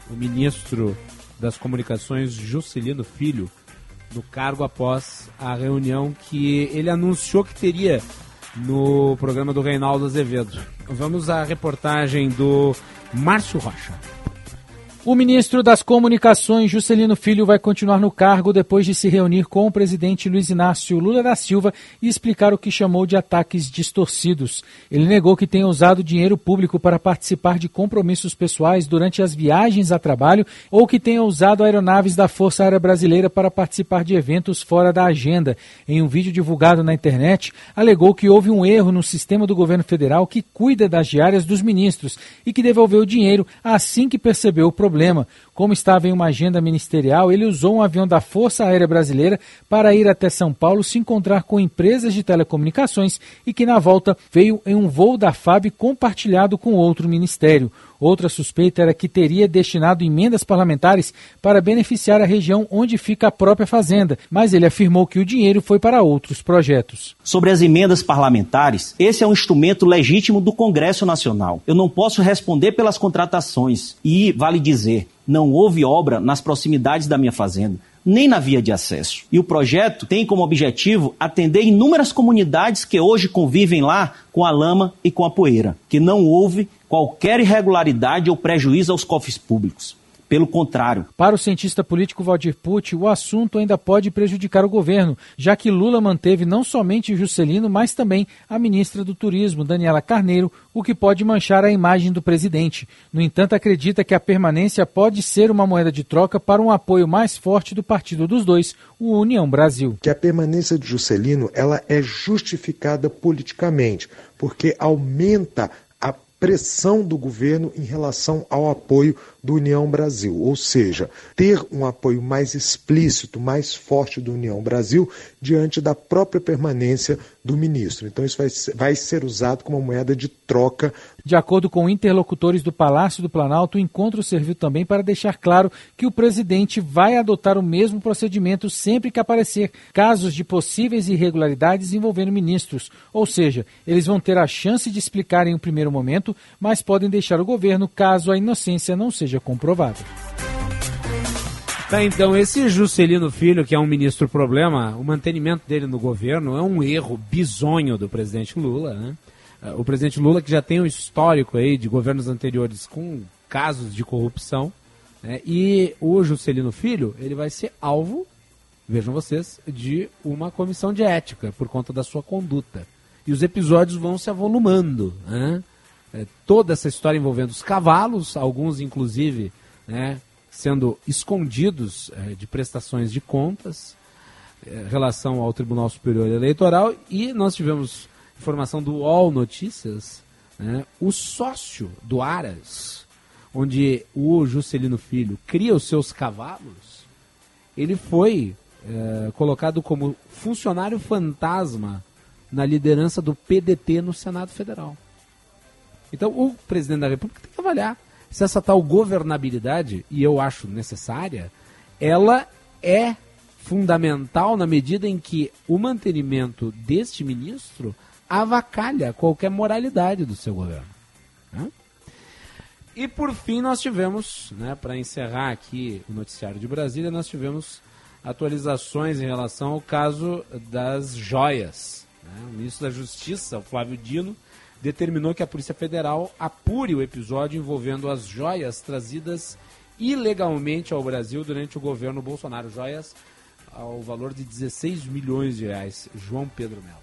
o ministro das Comunicações, Juscelino Filho, no cargo após a reunião que ele anunciou que teria no programa do Reinaldo Azevedo. Vamos à reportagem do Márcio Rocha. O ministro das Comunicações, Juscelino Filho, vai continuar no cargo depois de se reunir com o presidente Luiz Inácio Lula da Silva e explicar o que chamou de ataques distorcidos. Ele negou que tenha usado dinheiro público para participar de compromissos pessoais durante as viagens a trabalho ou que tenha usado aeronaves da Força Aérea Brasileira para participar de eventos fora da agenda. Em um vídeo divulgado na internet, alegou que houve um erro no sistema do governo federal que cuida das diárias dos ministros e que devolveu o dinheiro assim que percebeu o problema problema. Como estava em uma agenda ministerial, ele usou um avião da Força Aérea Brasileira para ir até São Paulo se encontrar com empresas de telecomunicações e que, na volta, veio em um voo da FAB compartilhado com outro ministério. Outra suspeita era que teria destinado emendas parlamentares para beneficiar a região onde fica a própria fazenda, mas ele afirmou que o dinheiro foi para outros projetos. Sobre as emendas parlamentares, esse é um instrumento legítimo do Congresso Nacional. Eu não posso responder pelas contratações e, vale dizer, não houve obra nas proximidades da minha fazenda nem na via de acesso. E o projeto tem como objetivo atender inúmeras comunidades que hoje convivem lá com a lama e com a poeira, que não houve qualquer irregularidade ou prejuízo aos cofres públicos. Pelo contrário. Para o cientista político Valdir Pucci, o assunto ainda pode prejudicar o governo, já que Lula manteve não somente Juscelino, mas também a ministra do Turismo, Daniela Carneiro, o que pode manchar a imagem do presidente. No entanto, acredita que a permanência pode ser uma moeda de troca para um apoio mais forte do partido dos dois, o União Brasil. Que a permanência de Juscelino ela é justificada politicamente, porque aumenta pressão do governo em relação ao apoio do União Brasil, ou seja, ter um apoio mais explícito, mais forte do União Brasil diante da própria permanência do ministro. Então isso vai ser, vai ser usado como moeda de troca. De acordo com interlocutores do Palácio do Planalto, o encontro serviu também para deixar claro que o presidente vai adotar o mesmo procedimento sempre que aparecer casos de possíveis irregularidades envolvendo ministros, ou seja, eles vão ter a chance de explicar em um primeiro momento, mas podem deixar o governo caso a inocência não seja comprovada. Tá, então, esse Juscelino Filho, que é um ministro problema, o mantenimento dele no governo é um erro bizonho do presidente Lula, né? O presidente Lula, que já tem um histórico aí de governos anteriores com casos de corrupção, né? e o Juscelino Filho, ele vai ser alvo, vejam vocês, de uma comissão de ética por conta da sua conduta. E os episódios vão se avolumando, né? É, toda essa história envolvendo os cavalos, alguns inclusive, né, sendo escondidos é, de prestações de contas é, relação ao Tribunal Superior Eleitoral e nós tivemos informação do UOL Notícias, né, o sócio do Aras, onde o Juscelino Filho cria os seus cavalos, ele foi é, colocado como funcionário fantasma na liderança do PDT no Senado Federal. Então o presidente da República tem que avaliar se essa tal governabilidade, e eu acho necessária, ela é fundamental na medida em que o mantenimento deste ministro avacalha qualquer moralidade do seu governo. Né? E por fim nós tivemos, né, para encerrar aqui o noticiário de Brasília, nós tivemos atualizações em relação ao caso das joias. Né? O ministro da Justiça, o Flávio Dino, determinou que a Polícia Federal apure o episódio envolvendo as joias trazidas ilegalmente ao Brasil durante o governo Bolsonaro. Joias ao valor de 16 milhões de reais. João Pedro Melo.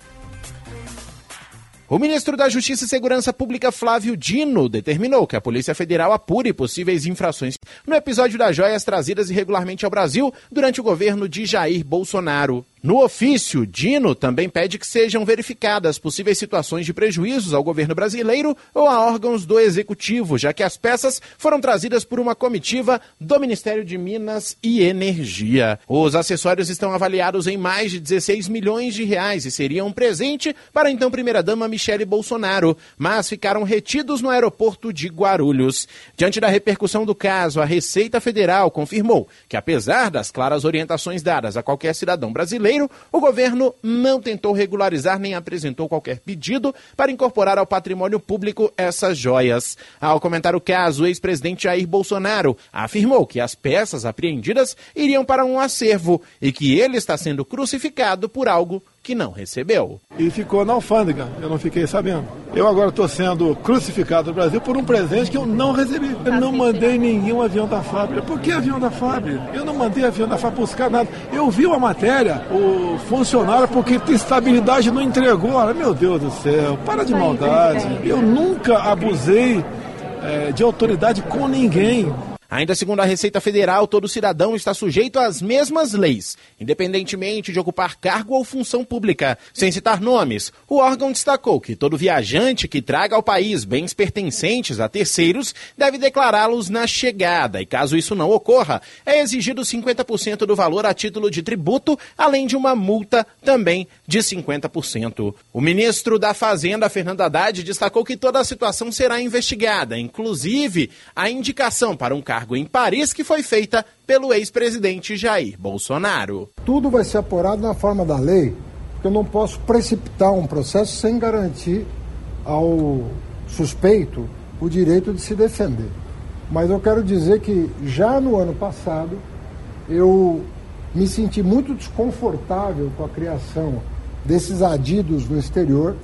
O ministro da Justiça e Segurança Pública, Flávio Dino, determinou que a Polícia Federal apure possíveis infrações no episódio das joias trazidas irregularmente ao Brasil durante o governo de Jair Bolsonaro. No ofício, Dino também pede que sejam verificadas possíveis situações de prejuízos ao governo brasileiro ou a órgãos do executivo, já que as peças foram trazidas por uma comitiva do Ministério de Minas e Energia. Os acessórios estão avaliados em mais de 16 milhões de reais e seriam um presente para a então primeira-dama Michele Bolsonaro, mas ficaram retidos no aeroporto de Guarulhos. Diante da repercussão do caso, a Receita Federal confirmou que, apesar das claras orientações dadas a qualquer cidadão brasileiro, o governo não tentou regularizar nem apresentou qualquer pedido para incorporar ao patrimônio público essas joias. Ao comentar o caso, o ex-presidente Jair Bolsonaro afirmou que as peças apreendidas iriam para um acervo e que ele está sendo crucificado por algo que não recebeu. E ficou na alfândega, eu não fiquei sabendo. Eu agora estou sendo crucificado no Brasil por um presente que eu não recebi. Eu não mandei nenhum avião da fábrica. Por que avião da fábrica? Eu não mandei avião da fábrica buscar nada. Eu vi uma matéria, o funcionário, porque tem estabilidade, não entregou. Olha, meu Deus do céu, para de maldade. Eu nunca abusei é, de autoridade com ninguém. Ainda segundo a Receita Federal, todo cidadão está sujeito às mesmas leis, independentemente de ocupar cargo ou função pública. Sem citar nomes, o órgão destacou que todo viajante que traga ao país bens pertencentes a terceiros deve declará-los na chegada e, caso isso não ocorra, é exigido 50% do valor a título de tributo, além de uma multa também de 50%. O ministro da Fazenda, Fernando Haddad, destacou que toda a situação será investigada, inclusive a indicação para um cargo em Paris que foi feita pelo ex-presidente Jair Bolsonaro. Tudo vai ser apurado na forma da lei, porque eu não posso precipitar um processo sem garantir ao suspeito o direito de se defender. Mas eu quero dizer que já no ano passado eu me senti muito desconfortável com a criação desses adidos no exterior.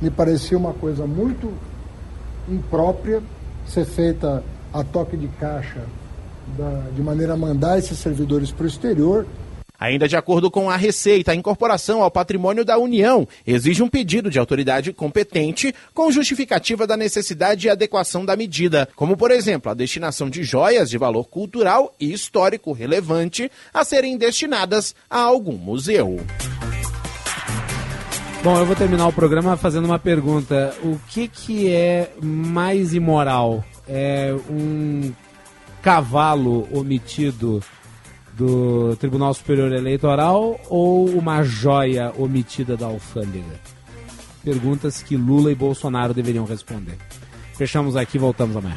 Me parecia uma coisa muito imprópria ser feita a toque de caixa da, de maneira a mandar esses servidores para o exterior. Ainda de acordo com a Receita, a incorporação ao patrimônio da União exige um pedido de autoridade competente com justificativa da necessidade e adequação da medida, como, por exemplo, a destinação de joias de valor cultural e histórico relevante a serem destinadas a algum museu. Bom, eu vou terminar o programa fazendo uma pergunta. O que, que é mais imoral? É um cavalo omitido do Tribunal Superior Eleitoral ou uma joia omitida da alfândega? Perguntas que Lula e Bolsonaro deveriam responder. Fechamos aqui, voltamos amanhã.